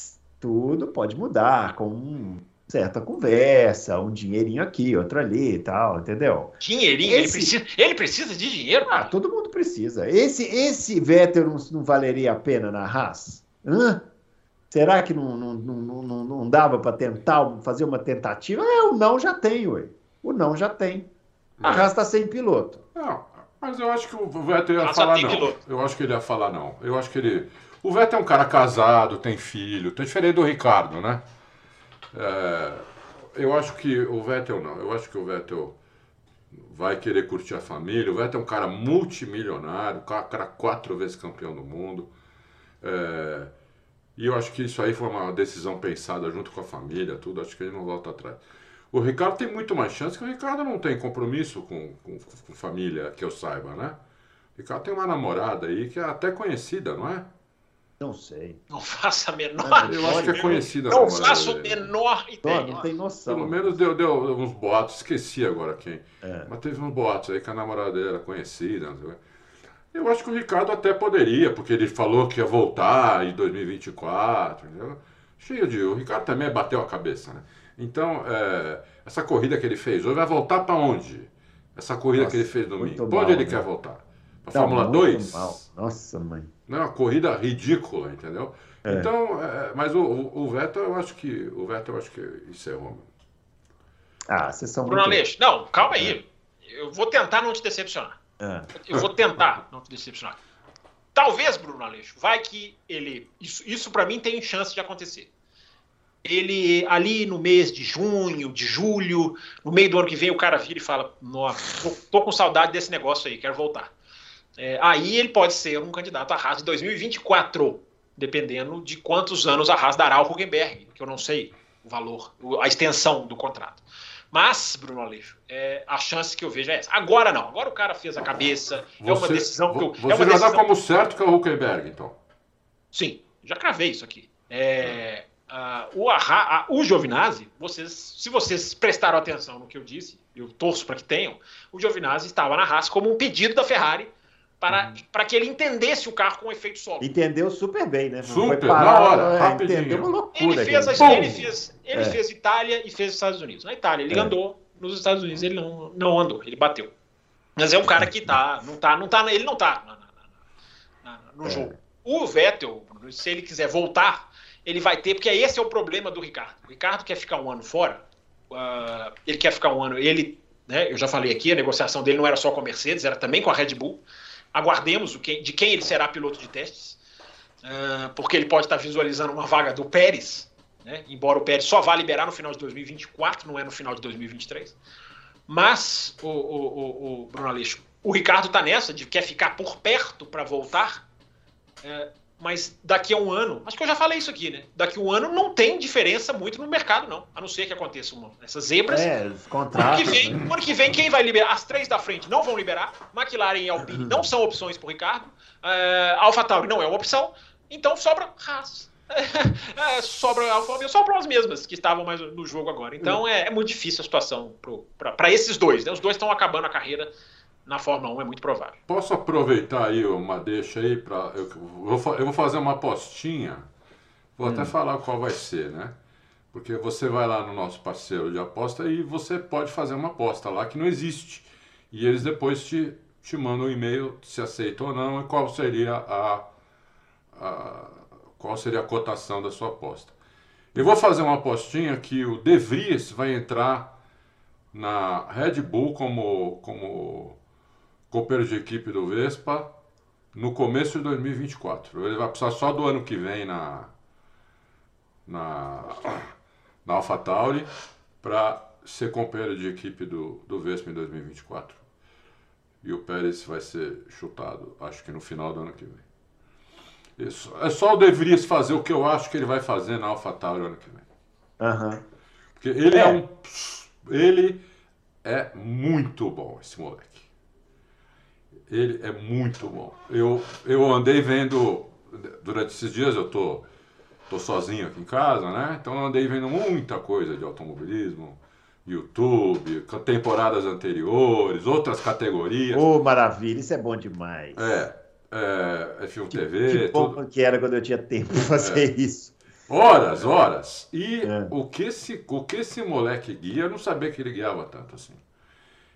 Speaker 2: tudo pode mudar com certa conversa, um dinheirinho aqui, outro ali e tal, entendeu?
Speaker 4: Dinheirinho? Esse... Ele, precisa, ele precisa de dinheiro?
Speaker 2: Ah, todo mundo precisa. Esse, esse Vettel não, não valeria a pena na Haas? Hã? Será que não, não, não, não, não dava para tentar fazer uma tentativa? É, o não já tem, ué. O não já tem. A Haas está sem piloto.
Speaker 3: Não, mas eu acho que o Vettel ia falar não. Piloto. Eu acho que ele ia falar não. Eu acho que ele o Vettel é um cara casado, tem filho, tá diferente do Ricardo, né? É, eu acho que o Vettel não, eu acho que o Vettel vai querer curtir a família. O Vettel é um cara multimilionário, cara quatro vezes campeão do mundo. É, e eu acho que isso aí foi uma decisão pensada junto com a família, tudo. Acho que ele não volta atrás. O Ricardo tem muito mais chance, que o Ricardo não tem compromisso com, com, com família, que eu saiba, né? O Ricardo tem uma namorada aí que é até conhecida, não é?
Speaker 2: Não sei.
Speaker 4: Não faço a menor
Speaker 3: Eu acho que é conhecida.
Speaker 4: Não faço a menor ideia.
Speaker 2: Não, não tem noção.
Speaker 3: Pelo menos deu, deu uns boatos, esqueci agora quem. É. Mas teve uns boatos aí que a namorada dele era conhecida. Eu acho que o Ricardo até poderia, porque ele falou que ia voltar em 2024. Entendeu? Cheio de. O Ricardo também bateu a cabeça, né? Então, é, essa corrida que ele fez hoje vai voltar para onde? Essa corrida Nossa, que ele fez no domingo. Para onde ele né? quer voltar? Para Fórmula 2?
Speaker 2: Nossa, mãe.
Speaker 3: Não, uma corrida ridícula, entendeu? É. Então, é, mas o, o, o, Vettel, eu acho que o Vettel, eu acho que encerrou.
Speaker 2: Ah, vocês são
Speaker 4: Bruno muito... Aleixo, não, calma aí. É. Eu vou tentar não te decepcionar. É. Eu vou tentar não te decepcionar. Talvez, Bruno Aleixo, vai que ele. Isso, isso para mim tem chance de acontecer. Ele, ali no mês de junho, de julho, no meio do ano que vem, o cara vira e fala: Nossa, tô, tô com saudade desse negócio aí, quero voltar. É, aí ele pode ser um candidato à Haas de 2024, dependendo de quantos anos a Haas dará ao Huckenberg, que eu não sei o valor, a extensão do contrato. Mas, Bruno Aleixo, é, a chance que eu vejo é essa. Agora não, agora o cara fez a cabeça, você, é uma decisão que eu.
Speaker 3: Você
Speaker 4: é
Speaker 3: já decisão... dá como certo que é o Huckenberg, então?
Speaker 4: Sim, já cravei isso aqui. É, uh, o, a, o Giovinazzi, vocês, se vocês prestaram atenção no que eu disse, eu torço para que tenham, o Giovinazzi estava na Haas como um pedido da Ferrari para, uhum. para que ele entendesse o carro com efeito solo.
Speaker 2: Entendeu super bem, né?
Speaker 3: super, parar, na hora, é,
Speaker 2: Entendeu uma loucura.
Speaker 4: Ele fez, a, ele fez, ele é. fez Itália e fez Estados Unidos. Na Itália ele é. andou, nos Estados Unidos ele não, não andou, ele bateu. Mas é um cara que tá, não tá, não tá, ele não tá na, na, na, no é. jogo. O Vettel, se ele quiser voltar, ele vai ter, porque esse é o problema do Ricardo. O Ricardo quer ficar um ano fora, uh, ele quer ficar um ano, ele, né, eu já falei aqui, a negociação dele não era só com a Mercedes, era também com a Red Bull. Aguardemos de quem ele será piloto de testes, ah, porque ele pode estar visualizando uma vaga do Pérez, né? embora o Pérez só vá liberar no final de 2024, não é no final de 2023. Mas, o, o, o, o Bruno Aleixo, o Ricardo está nessa de quer ficar por perto para voltar. É, mas daqui a um ano, acho que eu já falei isso aqui, né? Daqui a um ano não tem diferença muito no mercado, não. A não ser que aconteça uma, essas zebras.
Speaker 2: É, os contratos.
Speaker 4: Ano que, vem, né? ano que vem, quem vai liberar? As três da frente não vão liberar. McLaren e Alpine não são opções para o Ricardo. Uh, AlphaTauri não é uma opção. Então sobra Haas. *laughs* é, sobra Alfa Romeo, sobram as mesmas que estavam mais no jogo agora. Então é, é muito difícil a situação para esses dois. Né? Os dois estão acabando a carreira na Fórmula 1 é muito provável.
Speaker 3: Posso aproveitar aí uma deixa aí para eu, eu, vou fazer uma apostinha. Vou hum. até falar qual vai ser, né? Porque você vai lá no nosso parceiro de aposta e você pode fazer uma aposta lá que não existe. E eles depois te, te mandam um e-mail se aceita ou não e qual seria a, a, qual seria a cotação da sua aposta. Eu vou fazer uma apostinha que o De Vries vai entrar na Red Bull como, como companheiro de equipe do Vespa no começo de 2024. Ele vai precisar só do ano que vem na, na, na AlphaTauri para ser companheiro de equipe do, do Vespa em 2024. E o Pérez vai ser chutado, acho que no final do ano que vem. Isso. É só o De Vries fazer o que eu acho que ele vai fazer na AlphaTauri ano que vem.
Speaker 2: Aham.
Speaker 3: Porque ele é.
Speaker 2: É.
Speaker 3: um. Ele é muito bom, esse moleque. Ele é muito bom. Eu, eu andei vendo. Durante esses dias eu tô, tô sozinho aqui em casa, né? Então eu andei vendo muita coisa de automobilismo, YouTube, temporadas anteriores, outras categorias.
Speaker 2: Ô, maravilha, isso é bom demais.
Speaker 3: É, é, é filme
Speaker 2: Que,
Speaker 3: TV,
Speaker 2: que bom
Speaker 3: tudo.
Speaker 2: que era quando eu tinha tempo pra fazer isso.
Speaker 3: Horas, horas. E
Speaker 2: É.
Speaker 3: o, que esse, o que esse moleque guia, eu não sabia que ele guiava tanto assim.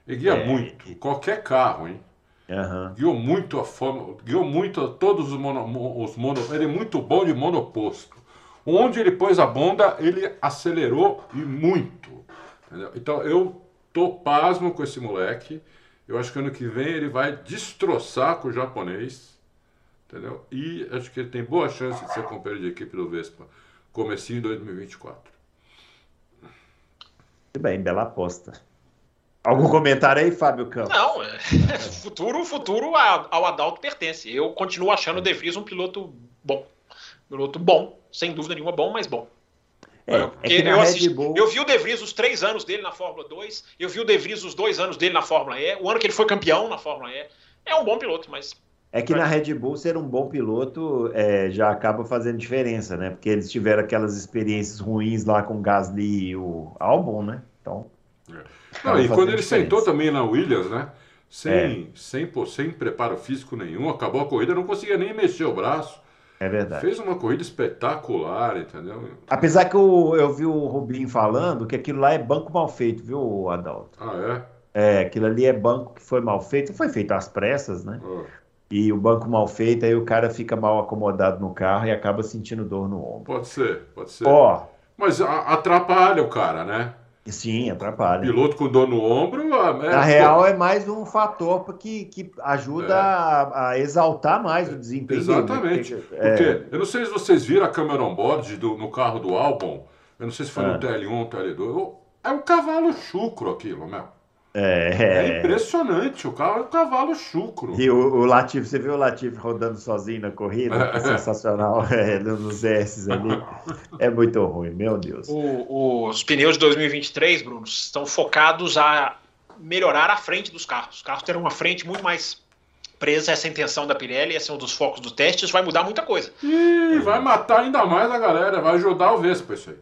Speaker 3: Ele guia
Speaker 2: É,
Speaker 3: muito. Qualquer carro, hein?
Speaker 2: Aham.
Speaker 3: Guiou muito a forma. Guiou muito a todos os mono, os mono. Ele é muito bom de monoposto. Onde ele pôs a bonda, ele acelerou e muito. entendeu? Então eu tô pasmo com esse moleque. Eu acho que ano que vem ele vai destroçar com o japonês. Entendeu? E acho que ele tem boa chance de ser companheiro de equipe do Vespa. Comecinho em 2024.
Speaker 2: Muito bem, bela aposta. Algum comentário aí, Fábio Campos?
Speaker 4: Não, é, *laughs* futuro, futuro a- ao Adalto pertence. Eu continuo achando o De Vries um piloto bom. Piloto bom, sem dúvida nenhuma, bom, mas bom.
Speaker 2: É, é
Speaker 4: eu, assisti-
Speaker 2: Bull.
Speaker 4: eu vi o De Vries os três anos dele na Fórmula 2, eu vi o De Vries os dois anos dele na Fórmula E, o ano que ele foi campeão na Fórmula E. É um bom piloto, mas
Speaker 2: É que na Red Bull ser um bom piloto é, já acaba fazendo diferença, né? Porque eles tiveram aquelas experiências ruins lá com o Gasly e o Albon, né? Então,
Speaker 3: Não, e quando ele
Speaker 2: diferença.
Speaker 3: sentou também na Williams, né? Sem,
Speaker 2: É.
Speaker 3: sem, pô, sem preparo físico nenhum, acabou a corrida, não conseguia nem mexer o braço.
Speaker 2: é verdade.
Speaker 3: Fez uma corrida espetacular, entendeu?
Speaker 2: Apesar que eu, eu vi o Rubinho falando que aquilo lá é banco mal feito, viu, Adalto?
Speaker 3: Ah,
Speaker 2: É, aquilo ali é banco que foi mal feito, foi feito às pressas, né?
Speaker 3: é? Ó,
Speaker 2: E o banco mal feito, aí o cara fica mal acomodado no carro e acaba sentindo dor no ombro.
Speaker 3: pode ser, pode ser.
Speaker 2: Ó,
Speaker 3: Mas atrapalha o cara, né?
Speaker 2: Sim, atrapalha.
Speaker 3: Piloto com dor no ombro. é,
Speaker 2: Na real, é mais um fator que, que ajuda
Speaker 3: É.
Speaker 2: a, a exaltar mais o desempenho. né?
Speaker 3: Exatamente.
Speaker 2: Porque, é,
Speaker 3: eu não sei se vocês viram a câmera on-board no carro do Albon. Eu não sei se foi no TL1 ou TL2. Eu- É um cavalo chucro aquilo, meu.
Speaker 2: É,
Speaker 3: É,
Speaker 2: é.
Speaker 3: impressionante. O carro é um cavalo chucro.
Speaker 2: E o, o Latifi, você viu o Latifi rodando sozinho na corrida? Que sensacional, *laughs* é, nos S's ali. É muito ruim, meu Deus.
Speaker 4: o- os pneus de 2023, Bruno, estão focados a melhorar a frente dos carros. Os carros terão uma frente muito mais presa, essa é a intenção da Pirelli, esse é um dos focos do teste, isso vai mudar muita coisa.
Speaker 3: E vai matar ainda mais a galera. Vai ajudar o Vespa isso aí.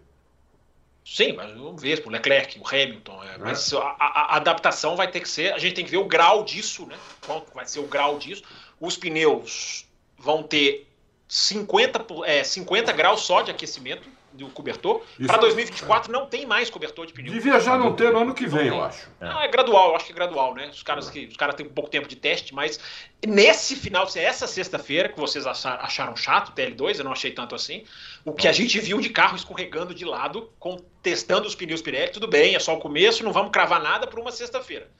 Speaker 4: Sim, mas o Vespa, o Leclerc, o Hamilton. é, mas a, a- a adaptação vai ter que ser. A gente tem que ver o grau disso, né? Quanto vai ser o grau disso. Os pneus vão ter 50, po- é, 50 graus só de aquecimento do cobertor. Para
Speaker 3: é-
Speaker 4: 2024 não tem mais cobertor de pneu.
Speaker 3: Devia já não ter no ano que vem, eu acho.
Speaker 4: Não, é gradual, eu acho que é gradual, né? Os caras, que, os caras têm pouco tempo de teste, mas nesse final, é essa sexta-feira, que vocês acha- acharam chato, TL2, eu não achei tanto assim, o que a gente viu de carro escorregando de lado, com, testando os pneus Pirelli, tudo bem, é só o começo, não vamos cravar nada por uma sexta-feira.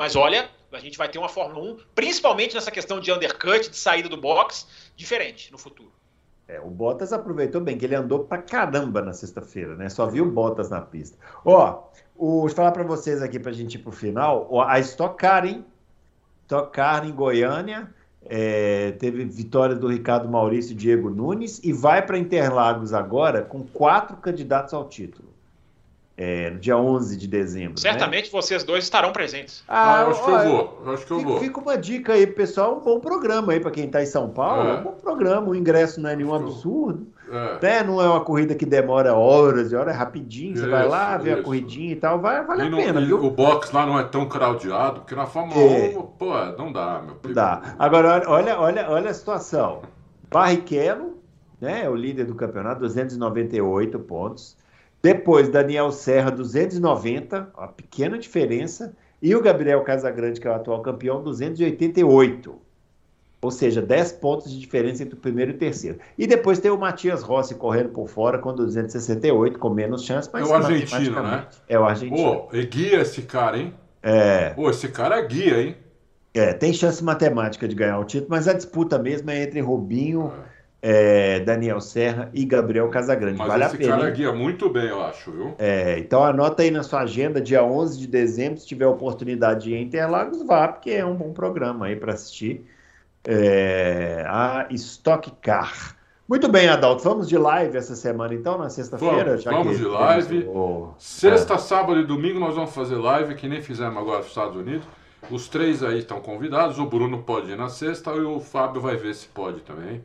Speaker 4: Mas olha, a gente vai ter uma Fórmula 1, principalmente nessa questão de undercut, de saída do box, diferente no futuro.
Speaker 2: É, o Bottas aproveitou bem, que ele andou pra caramba na sexta-feira, né? Só viu Bottas na pista. Ó, o, deixa eu falar pra vocês aqui pra gente ir pro final. Ó, a Stock Car, hein? Stock Car em Goiânia. é, teve vitória do Ricardo Maurício e Diego Nunes e vai para Interlagos agora com quatro candidatos ao título. É, no dia 11 de dezembro. né?
Speaker 4: Certamente vocês dois estarão presentes.
Speaker 3: Ah, eu acho que
Speaker 2: ó,
Speaker 3: eu vou. Eu acho que eu
Speaker 2: Fica,
Speaker 3: vou.
Speaker 2: fica uma dica aí, pessoal. Um bom programa aí para quem está em São Paulo.
Speaker 3: É.
Speaker 2: Um bom programa. O ingresso não é nenhum
Speaker 3: que
Speaker 2: absurdo.
Speaker 3: É.
Speaker 2: Né? Não é uma corrida que demora horas e horas, é rapidinho. Você
Speaker 3: Isso,
Speaker 2: vai lá, vê a
Speaker 3: isso.
Speaker 2: corridinha e tal. Vai, vale
Speaker 3: E
Speaker 2: a
Speaker 3: não-
Speaker 2: pena,
Speaker 3: e
Speaker 2: viu?
Speaker 3: o box lá não é tão craudiado, porque na Fórmula
Speaker 2: É.
Speaker 3: 1, pô, não dá, meu
Speaker 2: Não
Speaker 3: filho.
Speaker 2: dá. Agora, olha, olha, olha a situação. Barrichello, né, é o líder do campeonato, 298 pontos. Depois, Daniel Serra, 290, uma pequena diferença. E o Gabriel Casagrande, que é o atual campeão, 288. Ou seja, 10 pontos de diferença entre o primeiro e o terceiro. E depois tem o Matias Rossi correndo por fora com 268, com menos chance, mas
Speaker 3: É o argentino, né?
Speaker 2: É o argentino.
Speaker 3: Pô, é guia esse cara, hein?
Speaker 2: É,
Speaker 3: Pô, esse cara é guia, hein?
Speaker 2: é, tem chance matemática de ganhar o título, mas a disputa mesmo é entre Rubinho, é, Daniel Serra e Gabriel Casagrande.
Speaker 3: Mas
Speaker 2: vale a
Speaker 3: esse
Speaker 2: pena.
Speaker 3: cara guia muito bem, eu acho, viu?
Speaker 2: É, então anota aí na sua agenda, dia 11 de dezembro, se tiver oportunidade de ir em Interlagos, vá, porque é um bom programa aí para assistir. É, a Stock Car. Muito bem, Adalto, vamos de live essa semana então, na sexta-feira?
Speaker 3: Vamos,
Speaker 2: já
Speaker 3: vamos de live.
Speaker 2: o-
Speaker 3: Sexta, sábado e domingo nós vamos fazer live, que nem fizemos agora nos Estados Unidos. Os três aí estão convidados. O Bruno pode ir na sexta e o Fábio vai ver se pode também.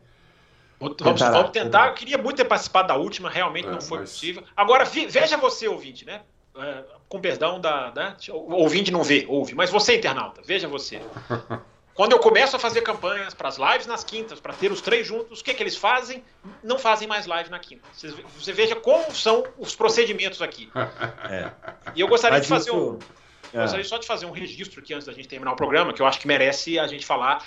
Speaker 4: Vamos, vamos tentar. Eu queria muito ter participado da última, realmente
Speaker 3: É,
Speaker 4: não foi
Speaker 3: mas-
Speaker 4: possível. Agora, veja você, ouvinte, né? É, com perdão da. Né? Ouvinte não vê, ouve. Mas você, internauta, veja você. *laughs* Quando eu começo a fazer campanhas para as lives nas quintas, para ter os três juntos, o que, que eles fazem? Não fazem mais live na quinta. Você, você veja como são os procedimentos aqui.
Speaker 2: É.
Speaker 4: E eu gostaria
Speaker 2: Mas
Speaker 4: de fazer
Speaker 2: isso-
Speaker 4: um.
Speaker 2: É.
Speaker 4: Gostaria só de fazer um registro aqui antes da gente terminar o programa, que eu acho que merece a gente falar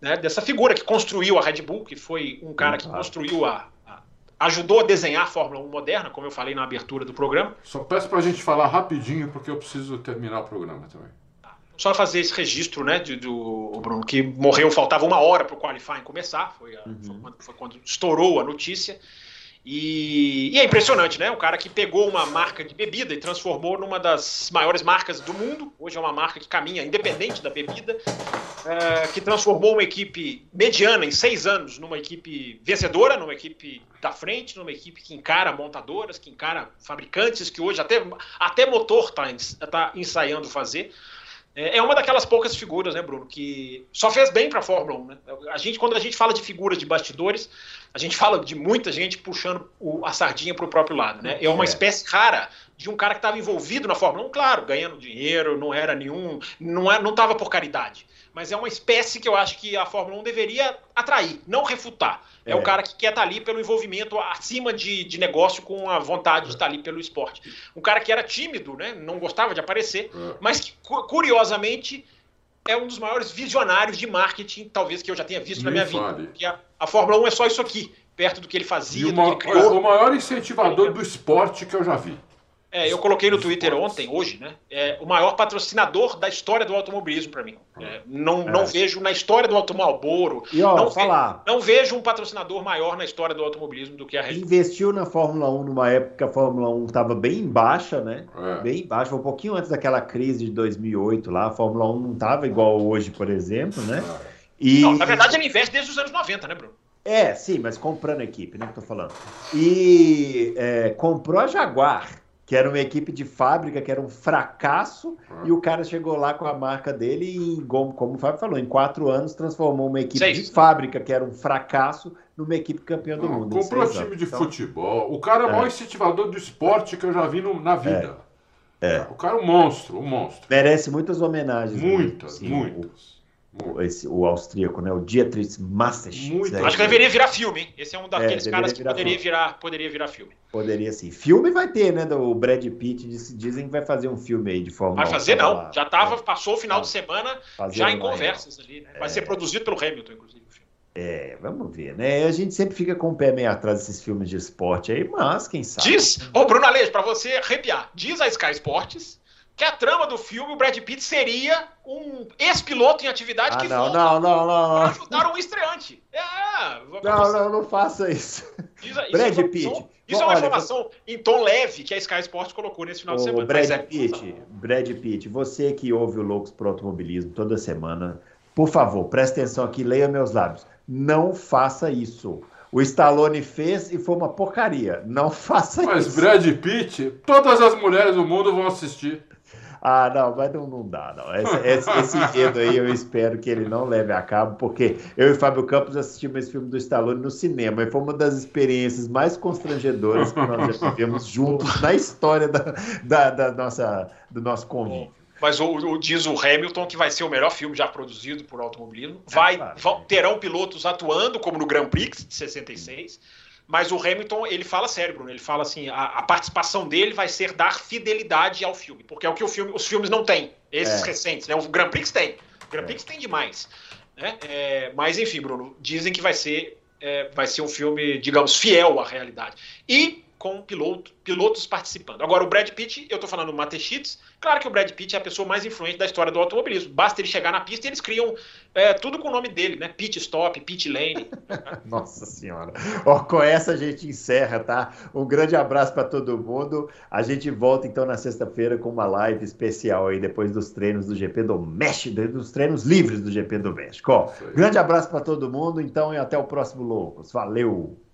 Speaker 4: né, dessa figura que construiu a Red Bull, que foi um cara que construiu a, a- ajudou a desenhar a Fórmula 1 moderna, como eu falei na abertura do programa.
Speaker 3: Só peço pra gente falar rapidinho, porque eu preciso terminar o programa também.
Speaker 4: Só fazer esse registro, né, de- do Bruno, que morreu, faltava uma hora para o qualifying começar, foi, a-
Speaker 2: Uhum.
Speaker 4: foi quando, foi quando estourou a notícia. E, e é impressionante, né? O cara que pegou uma marca de bebida e transformou numa das maiores marcas do mundo. Hoje é uma marca que caminha independente da bebida, é, que transformou uma equipe mediana em seis anos numa equipe vencedora, numa equipe da frente, numa equipe que encara montadoras, que encara fabricantes, que hoje até, até motor está tá ensaiando fazer. É é uma daquelas poucas figuras, né, Bruno, que só fez bem para a Fórmula 1. Né? A gente, quando a gente fala de figuras de bastidores, a gente fala de muita gente puxando o- a sardinha para o próprio lado. Né? É uma
Speaker 2: É.
Speaker 4: espécie rara de um cara que estava envolvido na Fórmula 1, claro, ganhando dinheiro, não era nenhum, não é- não estava por caridade. Mas é uma espécie que eu acho que a Fórmula 1 deveria atrair, não refutar. É,
Speaker 2: É.
Speaker 4: o cara que quer estar ali pelo envolvimento acima de, de negócio com a vontade de estar ali pelo esporte. Um cara que era tímido, né? não gostava de aparecer,
Speaker 3: É.
Speaker 4: mas que, cu- curiosamente, é um dos maiores visionários de marketing, talvez, que eu já tenha visto na
Speaker 3: Nem
Speaker 4: minha vida.
Speaker 3: fale.
Speaker 4: Porque a, a Fórmula 1 é só isso aqui, perto do que ele
Speaker 3: E
Speaker 4: fazia,
Speaker 3: o,
Speaker 4: do que ele criou.
Speaker 3: o maior incentivador do esporte que eu já vi.
Speaker 4: É, eu coloquei no Twitter ontem, hoje, né? É o maior patrocinador da história do automobilismo para mim. É, não, não
Speaker 2: É.
Speaker 4: vejo na história do automóvel
Speaker 2: E ó,
Speaker 4: não,
Speaker 2: falar,
Speaker 4: não vejo um patrocinador maior na história do automobilismo do que a Red Bull.
Speaker 2: investiu na Fórmula 1 numa época que a Fórmula 1 estava bem em baixa, né?
Speaker 3: É.
Speaker 2: Bem em baixa, foi um pouquinho antes daquela crise de 2008 lá, a Fórmula 1 não estava igual hoje, por exemplo, né? E,
Speaker 4: Não, na verdade, ele investe desde os anos 90, né, Bruno?
Speaker 2: É, sim, mas comprando a equipe, né, que eu tô falando. E é, comprou a Jaguar, que era uma equipe de fábrica, que era um fracasso, e o cara chegou lá com a marca dele e, como, como o Fábio falou, em quatro anos transformou uma equipe
Speaker 4: Seis.
Speaker 2: de fábrica, que era um fracasso, numa equipe campeã do
Speaker 3: Não,
Speaker 2: mundo.
Speaker 3: comprou time
Speaker 2: anos.
Speaker 3: de
Speaker 2: Então,
Speaker 3: futebol. O cara é o
Speaker 2: É.
Speaker 3: maior incentivador do esporte que eu já vi no- na vida.
Speaker 2: É.
Speaker 3: O cara é um monstro, um monstro.
Speaker 2: Merece muitas homenagens. né?
Speaker 3: Muitas,
Speaker 2: Sim,
Speaker 3: muitas.
Speaker 2: O, esse, o austríaco, né? O Dietrich Mateschitz.
Speaker 3: Muitas.
Speaker 2: é
Speaker 4: Acho que deveria virar filme, hein? Esse é um daqueles
Speaker 2: deveria
Speaker 4: caras que
Speaker 2: virar
Speaker 4: poderia
Speaker 2: filme.
Speaker 4: virar, poderia virar filme.
Speaker 2: Poderia sim. Filme vai ter, né? O Brad Pitt diz- dizem que vai fazer um filme aí de Fórmula
Speaker 4: Vai
Speaker 2: 1.
Speaker 4: fazer, não.
Speaker 2: lá.
Speaker 4: Já tava,
Speaker 2: É,
Speaker 4: passou o final de semana
Speaker 2: fazendo
Speaker 4: já em conversas ali. né? Vai ser produzido pelo Hamilton, inclusive. o filme.
Speaker 2: É, vamos ver, né? A gente sempre fica com o pé meio atrás desses filmes de esporte aí, mas quem sabe.
Speaker 4: Diz, ô Bruno Aleixo, pra você arrepiar, diz a Sky Sports que a trama do filme, o Brad Pitt seria um ex-piloto em atividade
Speaker 2: Ah,
Speaker 4: que
Speaker 2: não,
Speaker 4: volta
Speaker 2: não, não, não,
Speaker 4: pra
Speaker 2: não.
Speaker 4: ajudar um estreante. É, pra
Speaker 2: Não,
Speaker 4: você-
Speaker 2: não, não faça isso.
Speaker 4: Diz, isso
Speaker 2: Brad
Speaker 4: é
Speaker 2: Pitt.
Speaker 4: Isso é uma
Speaker 2: Olha,
Speaker 4: informação em tom leve que a Sky Sports colocou nesse final de
Speaker 2: Ô,
Speaker 4: semana.
Speaker 2: Brad
Speaker 4: Mas é-
Speaker 2: Pitt, Brad Pitt, você que ouve o Loucos pro Automobilismo toda semana, por favor, preste atenção aqui, leia meus lábios. Não faça isso. O Stallone fez e foi uma porcaria. Não *laughs* faça
Speaker 3: Mas
Speaker 2: isso.
Speaker 3: Brad Pitt, todas as mulheres do mundo vão assistir.
Speaker 2: Ah, não, mas não, não dá, não. *laughs* Esse, esse, enredo aí eu espero que ele não leve a cabo, porque eu e Fábio Campos assistimos esse filme do Stallone no cinema e foi uma das experiências mais constrangedoras que nós já *laughs* tivemos juntos na história da, da, da nossa, do nosso convívio.
Speaker 4: Mas o, o- diz o Hamilton que vai ser o melhor filme já produzido por automobilismo. Vai,
Speaker 2: claro.
Speaker 4: vão- terão pilotos atuando, como no Grand Prix de 66. Mas o Hamilton, ele fala sério, Bruno. Ele fala assim: a, a, participação dele vai ser dar fidelidade ao filme, porque é o que filme, os filmes não têm, esses é. recentes, né? O Grand Prix tem. O Grand Prix é. tem demais. Né? É, mas enfim, Bruno, dizem que vai ser, é, vai ser um filme, digamos, fiel à realidade. E com piloto, pilotos participando. Agora, o Brad Pitt, eu estou falando Matechitz, claro que o Brad Pitt é a pessoa mais influente da história do automobilismo. Basta ele chegar na pista e eles criam é, tudo com o nome dele, né? Pit Stop, Pit Lane. *laughs*
Speaker 2: Nossa Senhora. Ó, com essa a gente encerra, tá? Um grande abraço para todo mundo. A gente volta então na sexta-feira com uma live especial aí, depois dos treinos do GP do México, dos treinos livres do GP do México. Ó, grande abraço para todo mundo, então, e até o próximo Loucos. Valeu!